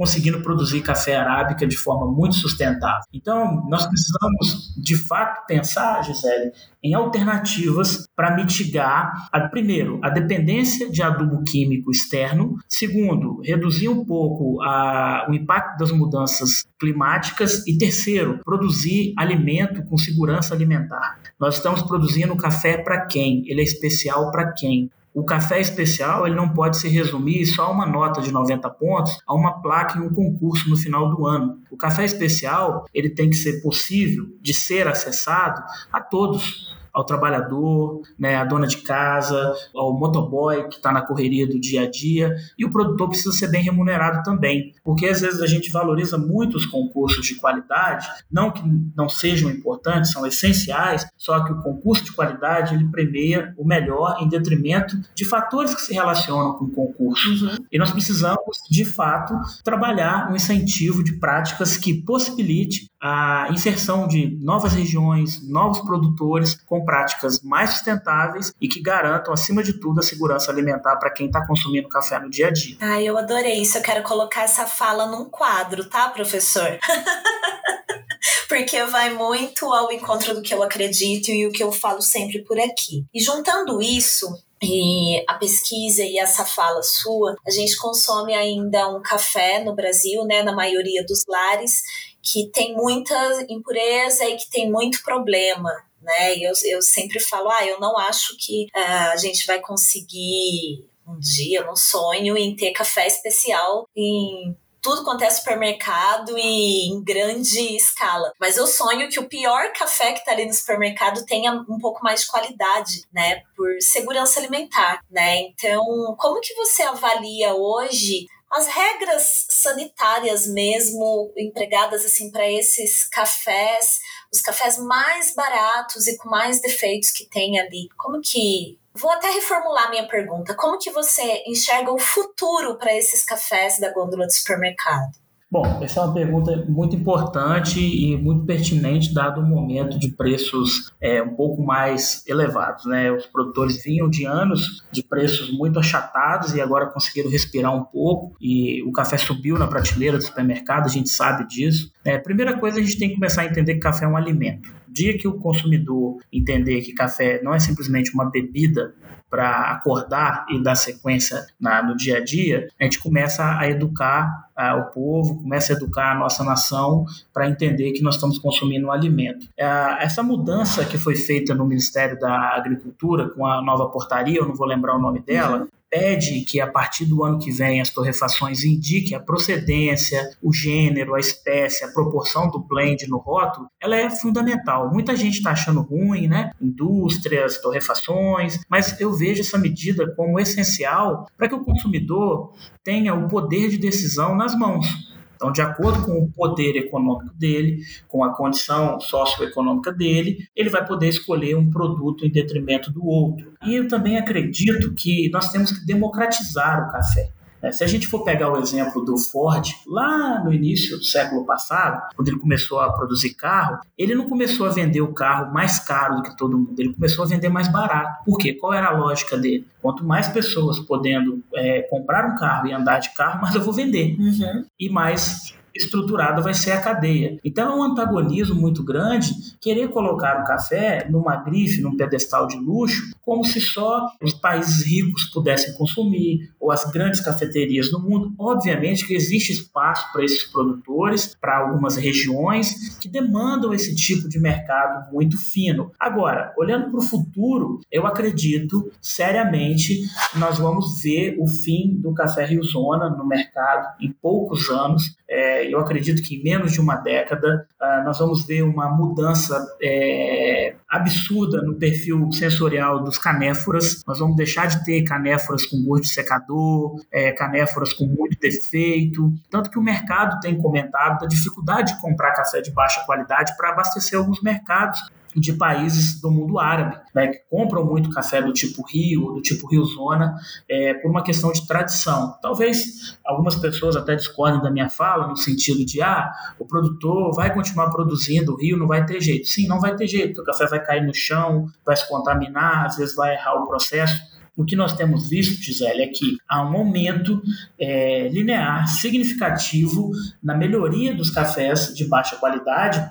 conseguindo produzir café arábica de forma muito sustentável. Então, nós precisamos, de fato, pensar, Gisele, em alternativas para mitigar, a, primeiro, a dependência de adubo químico externo, segundo, reduzir um pouco a, o impacto das mudanças climáticas e, terceiro, produzir alimento com segurança alimentar. Nós estamos produzindo café para quem? Ele é especial para quem? O café especial ele não pode se resumir só a uma nota de 90 pontos a uma placa em um concurso no final do ano. O café especial ele tem que ser possível de ser acessado a todos ao trabalhador, né, à dona de casa, ao motoboy que está na correria do dia a dia. E o produtor precisa ser bem remunerado também, porque às vezes a gente valoriza muito os concursos de qualidade, não que não sejam importantes, são essenciais, só que o concurso de qualidade ele premia o melhor em detrimento de fatores que se relacionam com o concurso. Uhum. E nós precisamos, de fato, trabalhar um incentivo de práticas que possibilite a inserção de novas regiões, novos produtores com práticas mais sustentáveis e que garantam, acima de tudo, a segurança alimentar para quem está consumindo café no dia a dia. Ah, eu adorei isso. Eu quero colocar essa fala num quadro, tá, professor? porque vai muito ao encontro do que eu acredito e o que eu falo sempre por aqui. E juntando isso, e a pesquisa e essa fala sua, a gente consome ainda um café no Brasil, né, na maioria dos lares, que tem muita impureza e que tem muito problema, né? E eu, eu sempre falo, ah, eu não acho que uh, a gente vai conseguir um dia, um sonho, em ter café especial em tudo quanto é supermercado e em grande escala. Mas eu sonho que o pior café que tá ali no supermercado tenha um pouco mais de qualidade, né? Por segurança alimentar, né? Então, como que você avalia hoje as regras sanitárias mesmo empregadas assim para esses cafés, os cafés mais baratos e com mais defeitos que tem ali. Como que Vou até reformular minha pergunta. Como que você enxerga o futuro para esses cafés da gôndola do supermercado? Bom, essa é uma pergunta muito importante e muito pertinente, dado o momento de preços é, um pouco mais elevados. Né? Os produtores vinham de anos de preços muito achatados e agora conseguiram respirar um pouco e o café subiu na prateleira do supermercado, a gente sabe disso. É, primeira coisa, a gente tem que começar a entender que café é um alimento. Dia que o consumidor entender que café não é simplesmente uma bebida para acordar e dar sequência na, no dia a dia, a gente começa a educar ah, o povo, começa a educar a nossa nação para entender que nós estamos consumindo um alimento. Ah, essa mudança que foi feita no Ministério da Agricultura com a nova portaria, eu não vou lembrar o nome dela, pede que a partir do ano que vem as torrefações indiquem a procedência, o gênero, a espécie, a proporção do blend no rótulo, ela é fundamental. Muita gente está achando ruim, né? Indústrias, torrefações, mas eu vejo essa medida como essencial para que o consumidor tenha o poder de decisão nas mãos. Então, de acordo com o poder econômico dele, com a condição socioeconômica dele, ele vai poder escolher um produto em detrimento do outro. E eu também acredito que nós temos que democratizar o café. É, se a gente for pegar o exemplo do Ford, lá no início do século passado, quando ele começou a produzir carro, ele não começou a vender o carro mais caro do que todo mundo, ele começou a vender mais barato. Por quê? Qual era a lógica dele? Quanto mais pessoas podendo é, comprar um carro e andar de carro, mais eu vou vender. Uhum. E mais estruturada vai ser a cadeia. Então é um antagonismo muito grande querer colocar o café numa grife, num pedestal de luxo, como se só os países ricos pudessem consumir, ou as grandes cafeterias no mundo. Obviamente que existe espaço para esses produtores, para algumas regiões que demandam esse tipo de mercado muito fino. Agora, olhando para o futuro, eu acredito seriamente que nós vamos ver o fim do café Rio Zona no mercado em poucos anos. É, eu acredito que em menos de uma década uh, nós vamos ver uma mudança é, absurda no perfil sensorial dos canéforas. Nós vamos deixar de ter canéforas com gosto de secador, é, canéforas com muito defeito. Tanto que o mercado tem comentado da dificuldade de comprar café de baixa qualidade para abastecer alguns mercados de países do mundo árabe, né, que compram muito café do tipo Rio, do tipo Rio Zona, é, por uma questão de tradição. Talvez algumas pessoas até discordem da minha fala, no sentido de, ah, o produtor vai continuar produzindo, o Rio não vai ter jeito. Sim, não vai ter jeito, o café vai cair no chão, vai se contaminar, às vezes vai errar o processo. O que nós temos visto, Gisele, é que há um aumento é, linear significativo na melhoria dos cafés de baixa qualidade,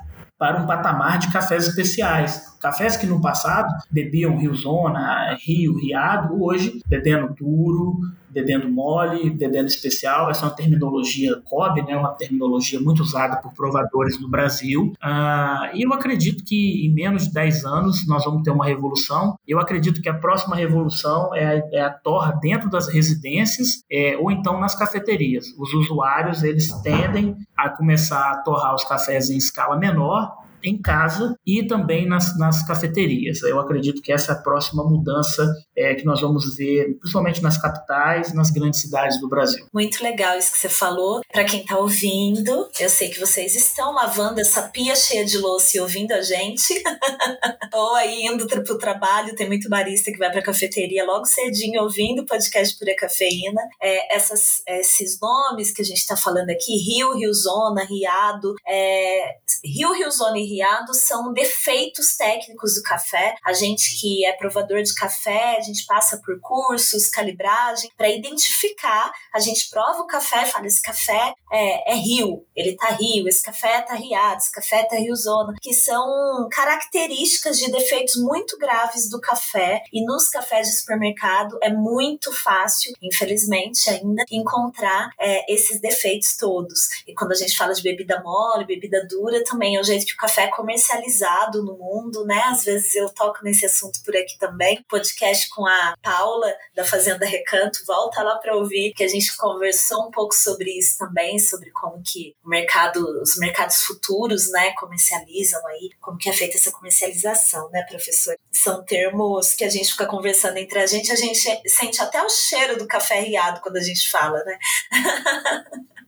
para um patamar de cafés especiais. Cafés que no passado bebiam Rio Zona, Rio, Riado, hoje bebendo duro, bebendo mole, bebendo especial. Essa é uma terminologia COB, né, uma terminologia muito usada por provadores no Brasil. Uh, e eu acredito que em menos de 10 anos nós vamos ter uma revolução. Eu acredito que a próxima revolução é a, é a torra dentro das residências é, ou então nas cafeterias. Os usuários eles tendem a começar a torrar os cafés em escala menor em casa e também nas, nas cafeterias. Eu acredito que essa é a próxima mudança é, que nós vamos ver, principalmente nas capitais, nas grandes cidades do Brasil. Muito legal isso que você falou. Para quem está ouvindo, eu sei que vocês estão lavando essa pia cheia de louça e ouvindo a gente, ou aí indo para o trabalho. Tem muito barista que vai para a cafeteria logo cedinho ouvindo o podcast Pura Cafeína. É, essas, esses nomes que a gente está falando aqui, Rio, Rio Zona, Riado, é, Rio, Rio Zona e Riado são defeitos técnicos do café. A gente que é provador de café, a gente passa por cursos, calibragem, para identificar. A gente prova o café fala: esse café é, é rio, ele tá rio, esse café tá riado, esse café tá riozona, que são características de defeitos muito graves do café. E nos cafés de supermercado é muito fácil, infelizmente, ainda encontrar é, esses defeitos todos. E quando a gente fala de bebida mole, bebida dura, também é o jeito que o café café comercializado no mundo, né? Às vezes eu toco nesse assunto por aqui também. Podcast com a Paula da Fazenda Recanto, volta lá para ouvir que a gente conversou um pouco sobre isso também, sobre como que o mercado, os mercados futuros, né, comercializam aí, como que é feita essa comercialização, né, professor? São termos que a gente fica conversando entre a gente, a gente sente até o cheiro do café riado quando a gente fala, né?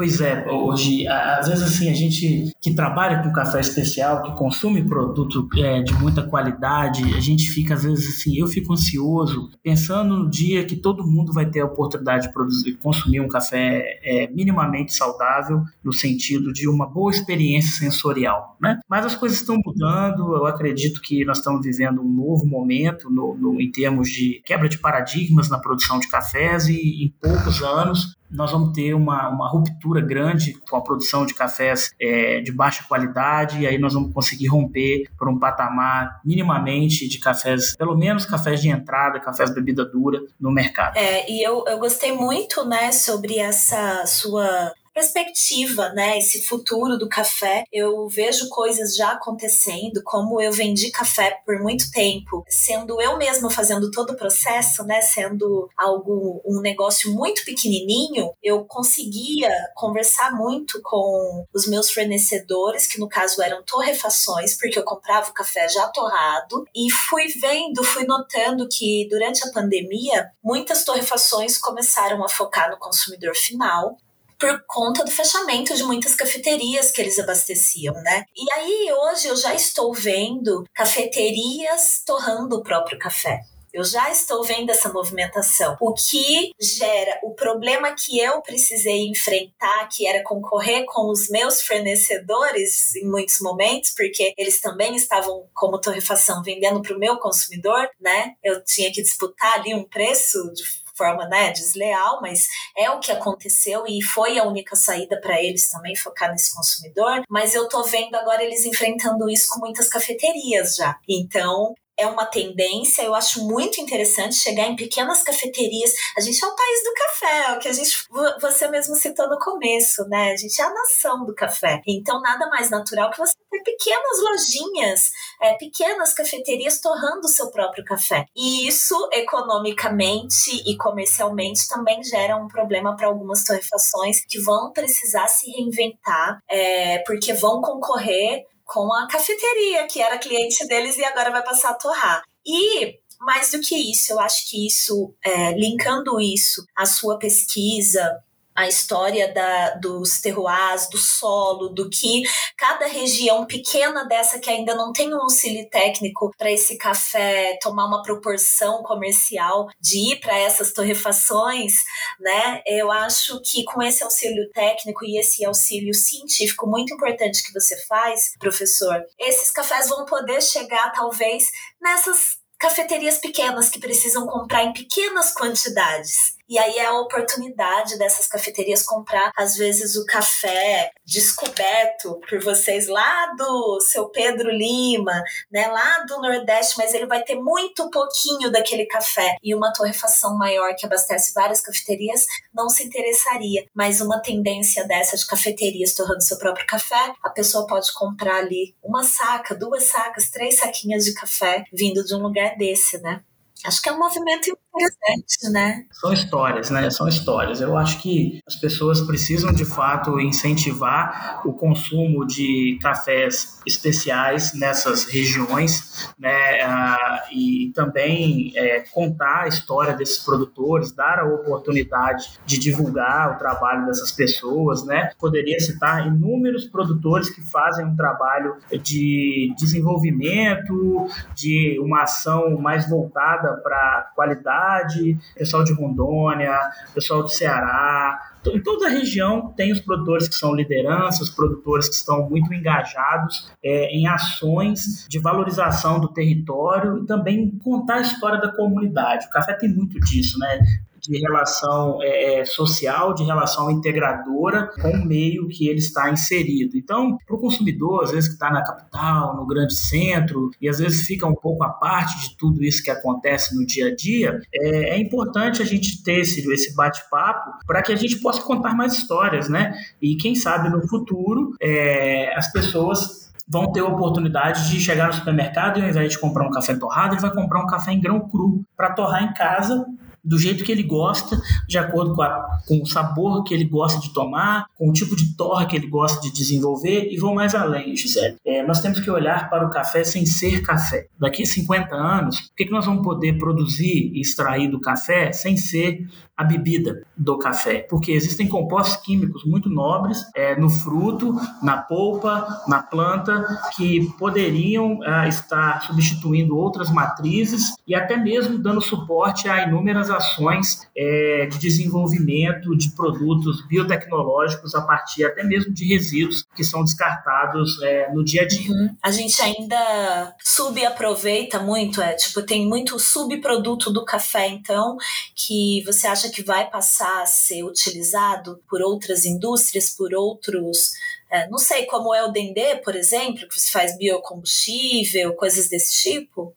Pois é, hoje, às vezes assim, a gente que trabalha com café especial, que consome produto é, de muita qualidade, a gente fica, às vezes assim, eu fico ansioso pensando no dia que todo mundo vai ter a oportunidade de produzir, consumir um café é, minimamente saudável, no sentido de uma boa experiência sensorial, né? Mas as coisas estão mudando, eu acredito que nós estamos vivendo um novo momento no, no, em termos de quebra de paradigmas na produção de cafés e em poucos anos nós vamos ter uma, uma ruptura grande com a produção de cafés é, de baixa qualidade, e aí nós vamos conseguir romper por um patamar minimamente de cafés, pelo menos cafés de entrada, cafés bebida dura no mercado. É, e eu, eu gostei muito, né, sobre essa sua perspectiva, né? Esse futuro do café. Eu vejo coisas já acontecendo, como eu vendi café por muito tempo, sendo eu mesma fazendo todo o processo, né? Sendo algo, um negócio muito pequenininho, eu conseguia conversar muito com os meus fornecedores, que no caso eram torrefações, porque eu comprava o café já torrado, e fui vendo, fui notando que durante a pandemia, muitas torrefações começaram a focar no consumidor final por conta do fechamento de muitas cafeterias que eles abasteciam, né? E aí hoje eu já estou vendo cafeterias torrando o próprio café. Eu já estou vendo essa movimentação. O que gera o problema que eu precisei enfrentar, que era concorrer com os meus fornecedores em muitos momentos, porque eles também estavam, como torrefação, vendendo para o meu consumidor, né? Eu tinha que disputar ali um preço de forma né, desleal, mas é o que aconteceu e foi a única saída para eles também focar nesse consumidor. Mas eu tô vendo agora eles enfrentando isso com muitas cafeterias já. Então, é uma tendência, eu acho muito interessante chegar em pequenas cafeterias. A gente é o país do café, é o que a gente você mesmo citou no começo, né? A gente é a nação do café. Então nada mais natural que você ter pequenas lojinhas, é, pequenas cafeterias torrando o seu próprio café. E isso economicamente e comercialmente também gera um problema para algumas torrefações que vão precisar se reinventar, é, porque vão concorrer com a cafeteria, que era cliente deles e agora vai passar a torrar. E mais do que isso, eu acho que isso, é, linkando isso à sua pesquisa, a história da, dos terroirs, do solo, do que cada região pequena dessa que ainda não tem um auxílio técnico para esse café tomar uma proporção comercial de ir para essas torrefações, né? Eu acho que com esse auxílio técnico e esse auxílio científico muito importante que você faz, professor, esses cafés vão poder chegar talvez nessas cafeterias pequenas que precisam comprar em pequenas quantidades. E aí é a oportunidade dessas cafeterias comprar, às vezes, o café descoberto por vocês lá do seu Pedro Lima, né? Lá do Nordeste, mas ele vai ter muito pouquinho daquele café. E uma torrefação maior que abastece várias cafeterias não se interessaria. Mas uma tendência dessa de cafeterias torrando seu próprio café, a pessoa pode comprar ali uma saca, duas sacas, três saquinhas de café vindo de um lugar desse, né? Acho que é um movimento interessante, né? São histórias, né? São histórias. Eu acho que as pessoas precisam, de fato, incentivar o consumo de cafés especiais nessas regiões, né? Ah, e também é, contar a história desses produtores, dar a oportunidade de divulgar o trabalho dessas pessoas, né? Poderia citar inúmeros produtores que fazem um trabalho de desenvolvimento, de uma ação mais voltada para qualidade, pessoal de Rondônia, pessoal do Ceará, em toda a região tem os produtores que são lideranças, produtores que estão muito engajados é, em ações de valorização do território e também contar a história da comunidade. O café tem muito disso, né? De relação é, é, social, de relação integradora com o meio que ele está inserido. Então, para o consumidor, às vezes que está na capital, no grande centro, e às vezes fica um pouco à parte de tudo isso que acontece no dia a dia, é, é importante a gente ter esse, esse bate-papo para que a gente possa contar mais histórias, né? E quem sabe no futuro é, as pessoas vão ter a oportunidade de chegar no supermercado e ao invés de comprar um café torrado, ele vai comprar um café em grão cru para torrar em casa do jeito que ele gosta, de acordo com, a, com o sabor que ele gosta de tomar, com o tipo de torra que ele gosta de desenvolver e vou mais além, Gisele. É, nós temos que olhar para o café sem ser café. Daqui a 50 anos, o que, que nós vamos poder produzir e extrair do café sem ser a bebida do café, porque existem compostos químicos muito nobres é, no fruto, na polpa, na planta, que poderiam é, estar substituindo outras matrizes e até mesmo dando suporte a inúmeras ações é, de desenvolvimento de produtos biotecnológicos a partir até mesmo de resíduos que são descartados é, no dia a dia. Uhum. A gente ainda subaproveita muito, é tipo tem muito subproduto do café, então que você acha que vai passar a ser utilizado por outras indústrias, por outros é, não sei, como é o Dendê, por exemplo, que você faz biocombustível, coisas desse tipo?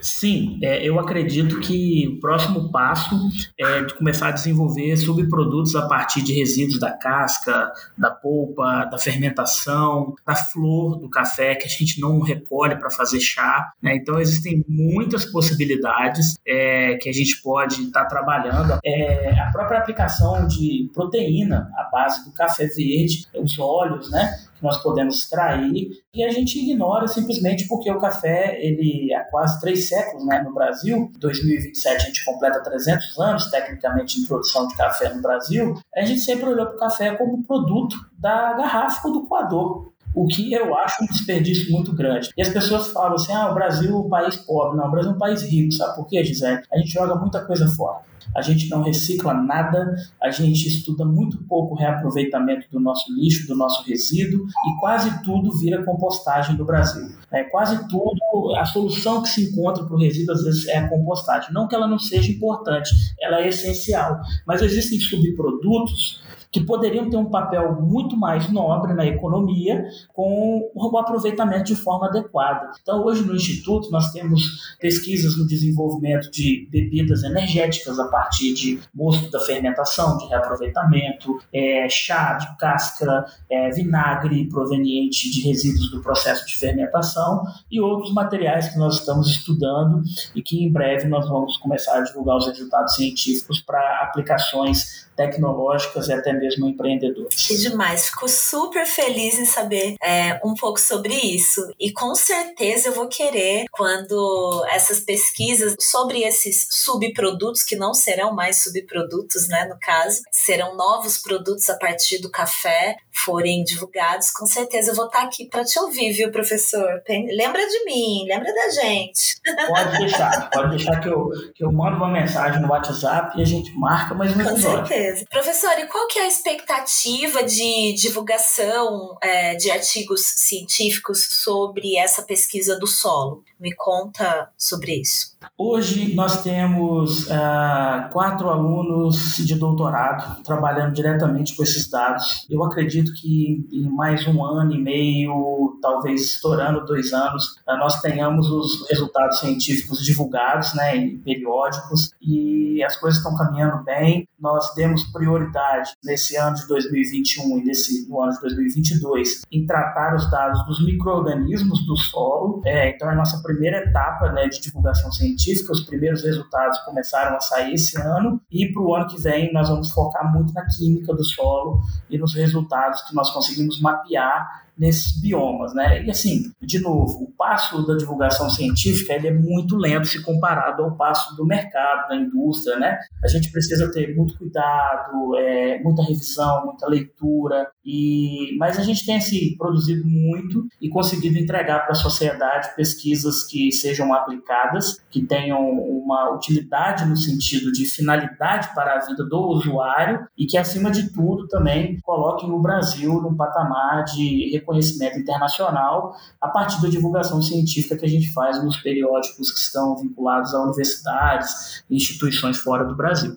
Sim, é, eu acredito que o próximo passo é de começar a desenvolver subprodutos a partir de resíduos da casca, da polpa, da fermentação, da flor do café que a gente não recolhe para fazer chá. Né? Então, existem muitas possibilidades é, que a gente pode estar tá trabalhando. É, a própria aplicação de proteína à base do café verde, os óleos, né, que nós podemos extrair e a gente ignora simplesmente porque o café, ele há quase três séculos né, no Brasil, 2027 a gente completa 300 anos, tecnicamente, de introdução de café no Brasil, a gente sempre olhou para o café como produto da garrafa ou do coador o que eu acho um desperdício muito grande. E as pessoas falam assim: ah, o Brasil é um país pobre. Não, o Brasil é um país rico. Sabe por quê, Gisele? A gente joga muita coisa fora a gente não recicla nada, a gente estuda muito pouco o reaproveitamento do nosso lixo, do nosso resíduo, e quase tudo vira compostagem no Brasil. É, quase tudo, a solução que se encontra para o resíduo às vezes é a compostagem. Não que ela não seja importante, ela é essencial, mas existem subprodutos que poderiam ter um papel muito mais nobre na economia com o aproveitamento de forma adequada. Então, hoje no Instituto, nós temos pesquisas no desenvolvimento de bebidas energéticas a partir de mosto da fermentação, de reaproveitamento, é, chá de casca, é, vinagre proveniente de resíduos do processo de fermentação e outros materiais que nós estamos estudando e que em breve nós vamos começar a divulgar os resultados científicos para aplicações tecnológicas e até mesmo empreendedoras. Que demais, fico super feliz em saber é, um pouco sobre isso. E com certeza eu vou querer, quando essas pesquisas sobre esses subprodutos, que não serão mais subprodutos, né, no caso, serão novos produtos a partir do café, forem divulgados, com certeza eu vou estar aqui para te ouvir, viu, professor? Lembra de mim, lembra da gente. Pode deixar, pode deixar que eu, que eu mando uma mensagem no WhatsApp e a gente marca mais um episódio. Com certeza certeza. Professor, e qual que é a expectativa de divulgação é, de artigos científicos sobre essa pesquisa do solo? Me conta sobre isso. Hoje nós temos uh, quatro alunos de doutorado trabalhando diretamente com esses dados. Eu acredito que em mais um ano e meio, talvez estourando dois anos, uh, nós tenhamos os resultados científicos divulgados né, em periódicos e as coisas estão caminhando bem. Nós demos prioridade nesse ano de 2021 e nesse no ano de 2022 em tratar os dados dos micro-organismos do solo. É, então, é a nossa primeira etapa né, de divulgação científica. Os primeiros resultados começaram a sair esse ano e para o ano que vem nós vamos focar muito na química do solo e nos resultados que nós conseguimos mapear nesses biomas, né? E assim, de novo, o passo da divulgação científica ele é muito lento se comparado ao passo do mercado, da indústria, né? A gente precisa ter muito cuidado, é, muita revisão, muita leitura, e mas a gente tem assim produzido muito e conseguido entregar para a sociedade pesquisas que sejam aplicadas, que tenham uma utilidade no sentido de finalidade para a vida do usuário e que acima de tudo também coloquem o Brasil num patamar de reconhecimento internacional a partir da divulgação científica que a gente faz nos periódicos que estão vinculados a universidades e instituições fora do Brasil.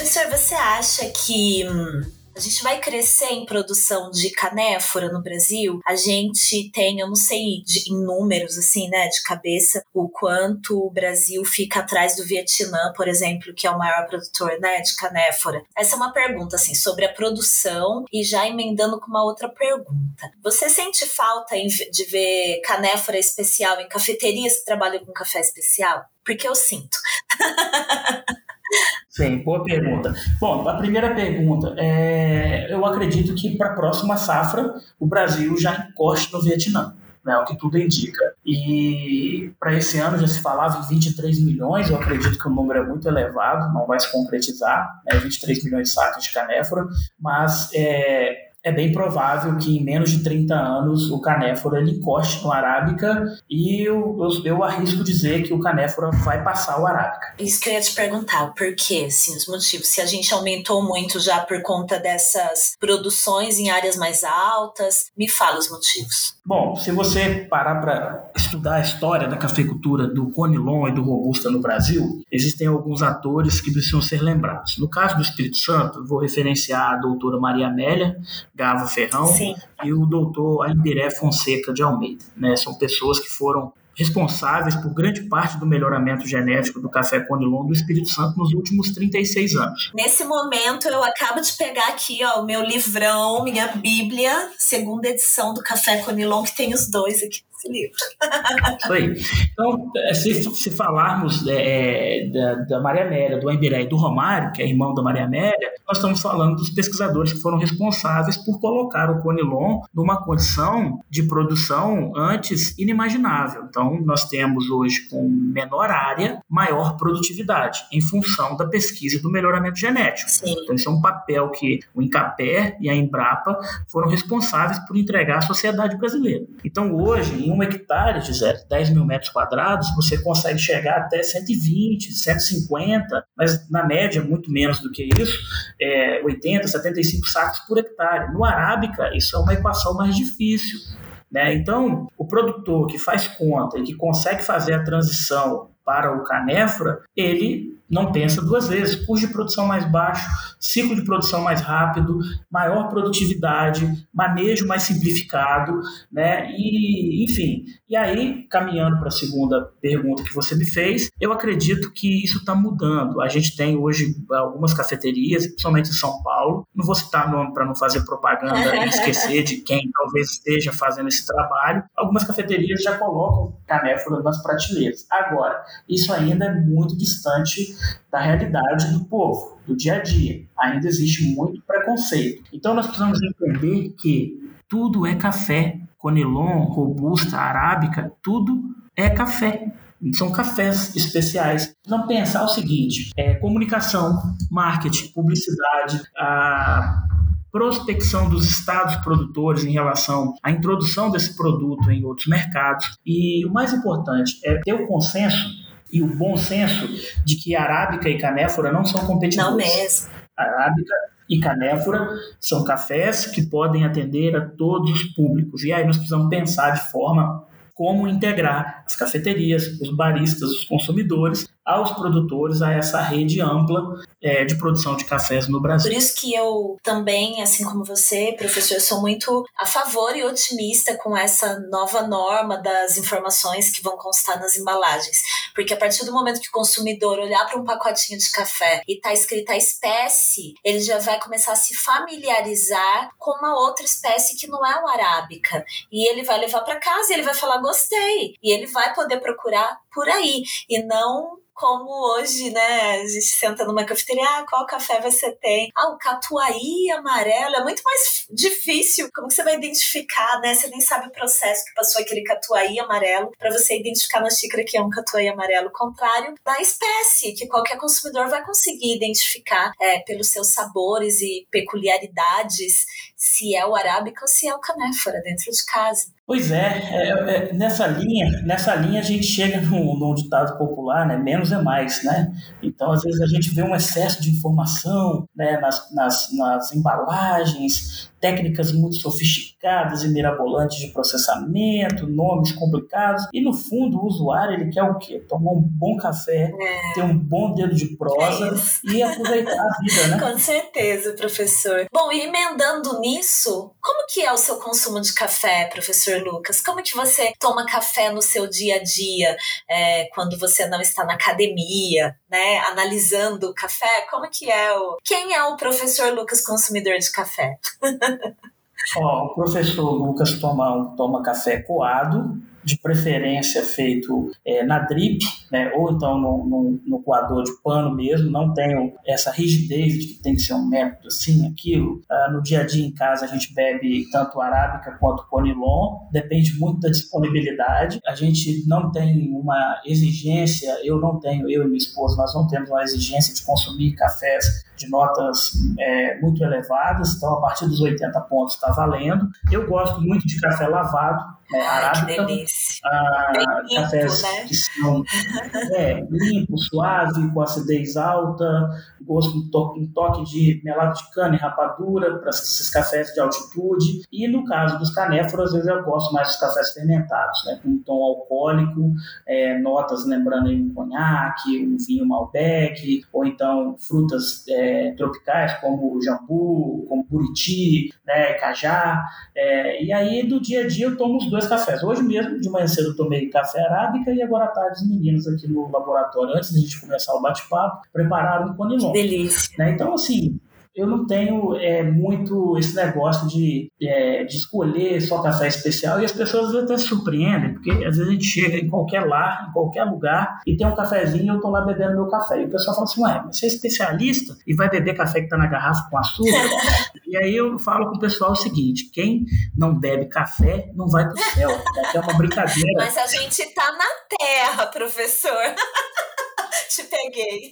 Professor, você acha que hum, A gente vai crescer em produção de canéfora no Brasil. A gente tem, eu não sei de, em números assim, né, de cabeça, o quanto o Brasil fica atrás do Vietnã, por exemplo, que é o maior produtor, né, de canéfora. Essa é uma pergunta assim sobre a produção e já emendando com uma outra pergunta. Você sente falta de ver canéfora especial em cafeterias que trabalham com café especial? Porque eu sinto. Sim, boa pergunta. Bom, a primeira pergunta, é, eu acredito que para a próxima safra o Brasil já encoste no Vietnã, né, o que tudo indica. E para esse ano já se falava em 23 milhões, eu acredito que o número é muito elevado, não vai se concretizar, né, 23 milhões de sacas de canéfora, mas é, é bem provável que em menos de 30 anos o canéfora ele encoste no arábica e eu, eu, eu, arrisco dizer que o canéfora vai passar o arábica. Isso que eu ia te perguntar, por quê, assim, os motivos? Se a gente aumentou muito já por conta dessas produções em áreas mais altas, me fala os motivos. Bom, se você parar para estudar a história da cafeicultura do Conilon e do Robusta no Brasil, existem alguns atores que precisam ser lembrados. No caso do Espírito Santo, vou referenciar a doutora Maria Amélia, Gavo Ferrão Sim. e o doutor Aindiré Fonseca de Almeida. Né? São pessoas que foram responsáveis por grande parte do melhoramento genético do café Conilon do Espírito Santo nos últimos 36 anos. Nesse momento, eu acabo de pegar aqui ó, o meu livrão, minha Bíblia, segunda edição do Café Conilon, que tem os dois aqui livro. Isso aí. Então, é, se, se falarmos é, da, da, Maria Amélia, do Embiré e do Romário, que é irmão da Maria Amélia, nós estamos falando dos pesquisadores que foram responsáveis por colocar o Conilon numa condição de produção antes inimaginável. Então, nós temos hoje, com menor área, maior produtividade, em função da pesquisa e do melhoramento genético. Sim. Então, isso é um papel que o INCAPER e a Embrapa foram responsáveis por entregar à sociedade brasileira. Então, hoje, um hectare, Gisele, 10 mil metros quadrados, você consegue chegar até 120, 150, mas na média muito menos do que isso, é 80, 75 sacos por hectare. No Arábica, isso é uma equação mais difícil. Né? Então, o produtor que faz conta e que consegue fazer a transição para o canéfora, ele não pensa duas vezes. Custo de produção mais baixo, ciclo de produção mais rápido, maior produtividade, manejo mais simplificado, né? E, enfim. E aí, caminhando para a segunda pergunta que você me fez, eu acredito que isso está mudando. A gente tem hoje algumas cafeterias, principalmente em São Paulo. Não vou citar nome para não fazer propaganda e esquecer de quem talvez esteja fazendo esse trabalho. Algumas cafeterias já colocam canéfora nas prateleiras. Agora, isso ainda é muito distante da realidade do povo, do dia a dia. Ainda existe muito preconceito. Então nós precisamos entender que tudo é café. Conilon, robusta, arábica, tudo é café. São cafés especiais. Vamos pensar o seguinte: é, comunicação, marketing, publicidade, a prospecção dos estados produtores em relação à introdução desse produto em outros mercados. E o mais importante é ter o consenso e o bom senso de que arábica e canéfora não são competidores. Não mesmo. Arábica e canéfora são cafés que podem atender a todos os públicos. E aí nós precisamos pensar de forma como integrar as cafeterias, os baristas, os consumidores aos produtores, a essa rede ampla é, de produção de cafés no Brasil. Por isso que eu também, assim como você, professor, sou muito a favor e otimista com essa nova norma das informações que vão constar nas embalagens. Porque a partir do momento que o consumidor olhar para um pacotinho de café e tá escrita a espécie, ele já vai começar a se familiarizar com uma outra espécie que não é o arábica. E ele vai levar para casa e ele vai falar gostei. E ele vai poder procurar por aí e não como hoje, né, a gente senta numa cafeteria, ah, qual café você tem? Ah, o catuai amarelo, é muito mais difícil. Como você vai identificar, né? Você nem sabe o processo que passou aquele catuai amarelo para você identificar na xícara que é um catuai amarelo, contrário da espécie, que qualquer consumidor vai conseguir identificar é, pelos seus sabores e peculiaridades se é o arábica ou se é o canéfora dentro de casa. Pois é, é, é, nessa linha, nessa linha a gente chega num, num, ditado popular, né? Menos é mais, né? Então, às vezes a gente vê um excesso de informação, né? Nas, nas, nas embalagens, técnicas muito sofisticadas e mirabolantes de processamento, nomes complicados. E no fundo, o usuário ele quer o quê? Tomar um bom café, é. ter um bom dedo de prosa é e aproveitar a vida, né? Com certeza, professor. Bom, e emendando nisso, como que é o seu consumo de café, professor Lucas? Como que você toma café no seu dia a dia, é, quando você não está na academia, né, analisando o café? Como que é o... Quem é o professor Lucas consumidor de café? Ó, o professor Lucas toma, toma café coado, de preferência feito é, na drip, né, ou então no, no, no, coador de pano mesmo, não tenho essa rigidez de que tem que ser um método assim, aquilo. Ah, no dia a dia em casa a gente bebe tanto arábica quanto conilon, depende muito da disponibilidade. A gente não tem uma exigência, eu não tenho, eu e minha esposa, nós não temos uma exigência de consumir cafés de notas é, muito elevadas, então a partir dos 80 pontos está valendo. Eu gosto muito de café lavado, né, arábica, ah, limpo, cafés né? que são é, limpo, suave, com acidez alta, gosto um toque, um toque de melado de cana e rapadura para esses cafés de altitude. E no caso dos canéforos, eu já gosto mais dos cafés fermentados, né, com um tom alcoólico, é, notas lembrando aí um conhaque, um vinho Malbec, ou então frutas é, tropicais como jambu, como buriti, né, cajá. É, e aí, do dia a dia, eu tomo os dois cafés. Hoje mesmo, de manhã cedo, eu tomei café arábica e agora à tarde, os meninos aqui no laboratório, antes de a gente começar o bate-papo, prepararam um conilon. Delícia. Né? Então, assim, eu não tenho é, muito esse negócio de, é, de escolher só café especial e as pessoas até se surpreendem, porque às vezes a gente chega em qualquer lar, em qualquer lugar e tem um cafezinho e eu estou lá bebendo meu café. E o pessoal fala assim, ué, mas você é especialista e vai beber café que está na garrafa com açúcar? e aí eu falo com o pessoal o seguinte, quem não bebe café não vai para o céu, é uma brincadeira. Mas a gente está na terra, professor. Te peguei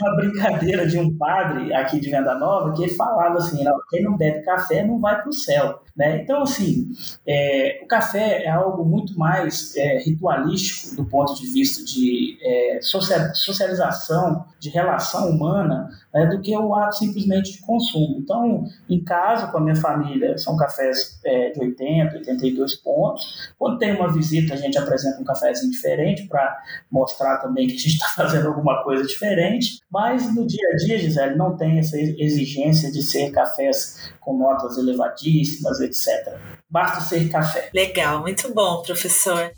uma brincadeira de um padre aqui de Venda Nova que ele falava assim: quem não bebe café não vai para o céu. Né? Então, assim, é, o café é algo muito mais é, ritualístico do ponto de vista de é, socialização, de relação humana, né, do que o ato simplesmente de consumo. Então, em casa, com a minha família, são cafés é, de 80, 82 pontos. Quando tem uma visita, a gente apresenta um cafezinho diferente para mostrar também que a gente está fazendo alguma coisa diferente. Mas no dia a dia, Gisele, não tem essa exigência de ser cafés com notas elevadíssimas, etc. Basta ser café. Legal, muito bom, professor.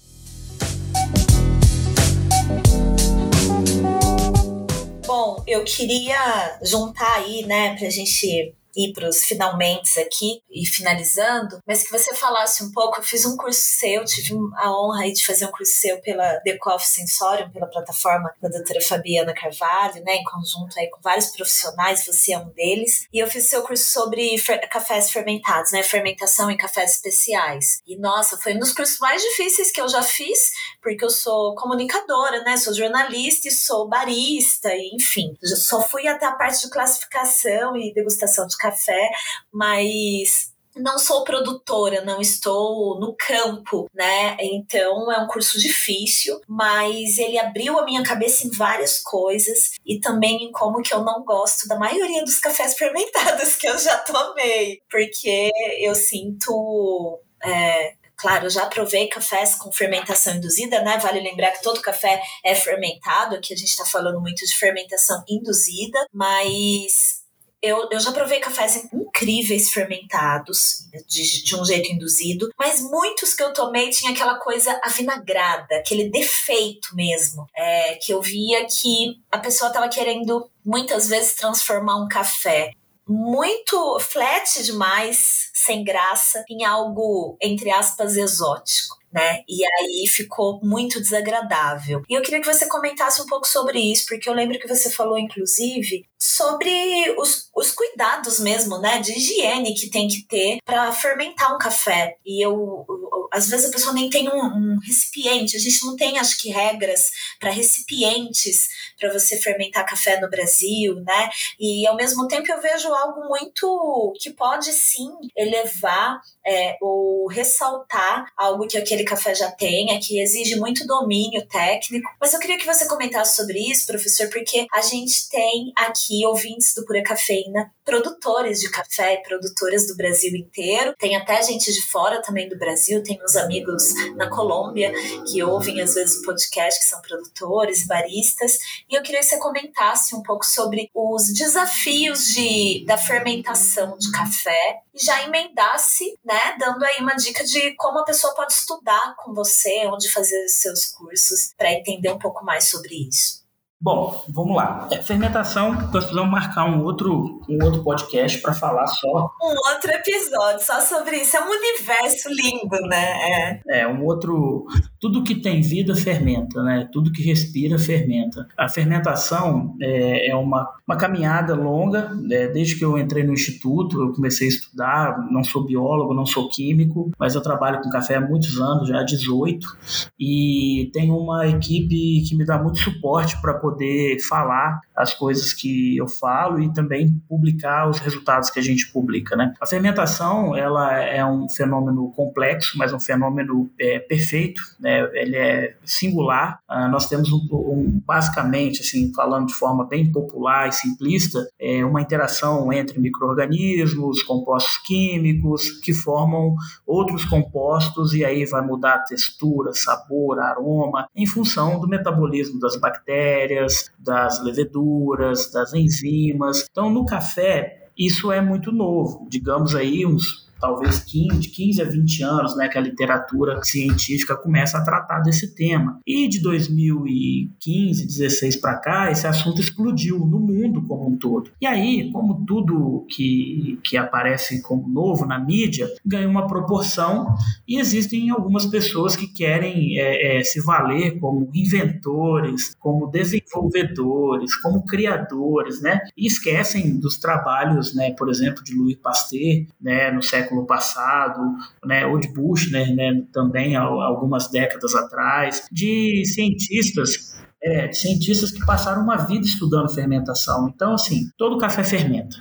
Bom, eu queria juntar aí, né, para a gente ir para os finalmente aqui e finalizando, mas que você falasse um pouco. Eu fiz um curso seu, tive a honra aí de fazer um curso seu pela Decoff Sensorium, pela plataforma da doutora Fabiana Carvalho, né, em conjunto aí com vários profissionais, você é um deles. E eu fiz seu curso sobre cafés fermentados, né, fermentação em cafés especiais. E nossa, foi um dos cursos mais difíceis que eu já fiz, porque eu sou comunicadora, né, sou jornalista e sou barista, e, enfim, só fui até a parte de classificação e degustação de café mas não sou produtora, não estou no campo, né? Então é um curso difícil, mas ele abriu a minha cabeça em várias coisas e também em como que eu não gosto da maioria dos cafés fermentados que eu já tomei, porque eu sinto é, Claro, já provei cafés com fermentação induzida, né? Vale lembrar que todo café é fermentado, aqui a gente está falando muito de fermentação induzida, mas eu, eu já provei cafés incríveis fermentados, de, de um jeito induzido, mas muitos que eu tomei tinha aquela coisa avinagrada, aquele defeito mesmo, é, que eu via que a pessoa estava querendo muitas vezes transformar um café. Muito flat demais, sem graça, em algo, entre aspas, exótico né? E aí ficou muito desagradável. E eu queria que você comentasse um pouco sobre isso, porque eu lembro que você falou, inclusive, sobre os, os cuidados mesmo, né? De higiene que tem que ter para fermentar um café. E eu, às vezes a pessoa nem tem um, um recipiente, a gente não tem, acho que, regras para recipientes para você fermentar café no Brasil, né? E ao mesmo tempo eu vejo algo muito que pode sim elevar é, ou ressaltar algo que aquele café já tenha, que exige muito domínio técnico. Mas eu queria que você comentasse sobre isso, professor, porque a gente tem aqui ouvintes do Pura Cafeína, produtores de café, produtoras do Brasil inteiro. Tem até gente de fora também do Brasil, tem uns amigos na Colômbia que ouvem às vezes o podcast, que são produtores, baristas. E eu queria que você comentasse um pouco sobre os desafios de, da fermentação de café e já emendasse, né, dando aí uma dica de como a pessoa pode estudar com você, onde fazer seus cursos, para entender um pouco mais sobre isso. Bom, vamos lá. É, fermentação, nós precisamos marcar um outro, um outro podcast para falar só. Um outro episódio só sobre isso. É um universo lindo, né? É. é, um outro. Tudo que tem vida fermenta, né? Tudo que respira fermenta. A fermentação é, é uma, uma caminhada longa. Né? Desde que eu entrei no instituto, eu comecei a estudar. Não sou biólogo, não sou químico, mas eu trabalho com café há muitos anos, já há 18. E tenho uma equipe que me dá muito suporte para poder poder falar as coisas que eu falo e também publicar os resultados que a gente publica, né? A fermentação, ela é um fenômeno complexo, mas um fenômeno é, perfeito, né? Ele é singular. Ah, nós temos um, um, basicamente, assim, falando de forma bem popular e simplista, é uma interação entre micro-organismos, compostos químicos que formam outros compostos e aí vai mudar a textura, sabor, aroma, em função do metabolismo das bactérias, bactérias, das leveduras, das enzimas. Então, no café, isso é muito novo, digamos aí uns talvez 15, de 15 a 20 anos, né, que a literatura científica começa a tratar desse tema. E de 2015, 16 para cá, esse assunto explodiu no mundo como um todo. E aí, como tudo que, que aparece como novo na mídia, ganha uma proporção e existem algumas pessoas que querem é, é, se valer como inventores, como desenvolvedores, como criadores, né, e esquecem dos trabalhos, né, por exemplo, de Louis Pasteur, né, no século século passado, né, ou de Bush, né, também algumas décadas atrás, de cientistas é, de cientistas que passaram uma vida estudando fermentação. Então, assim, todo café fermenta,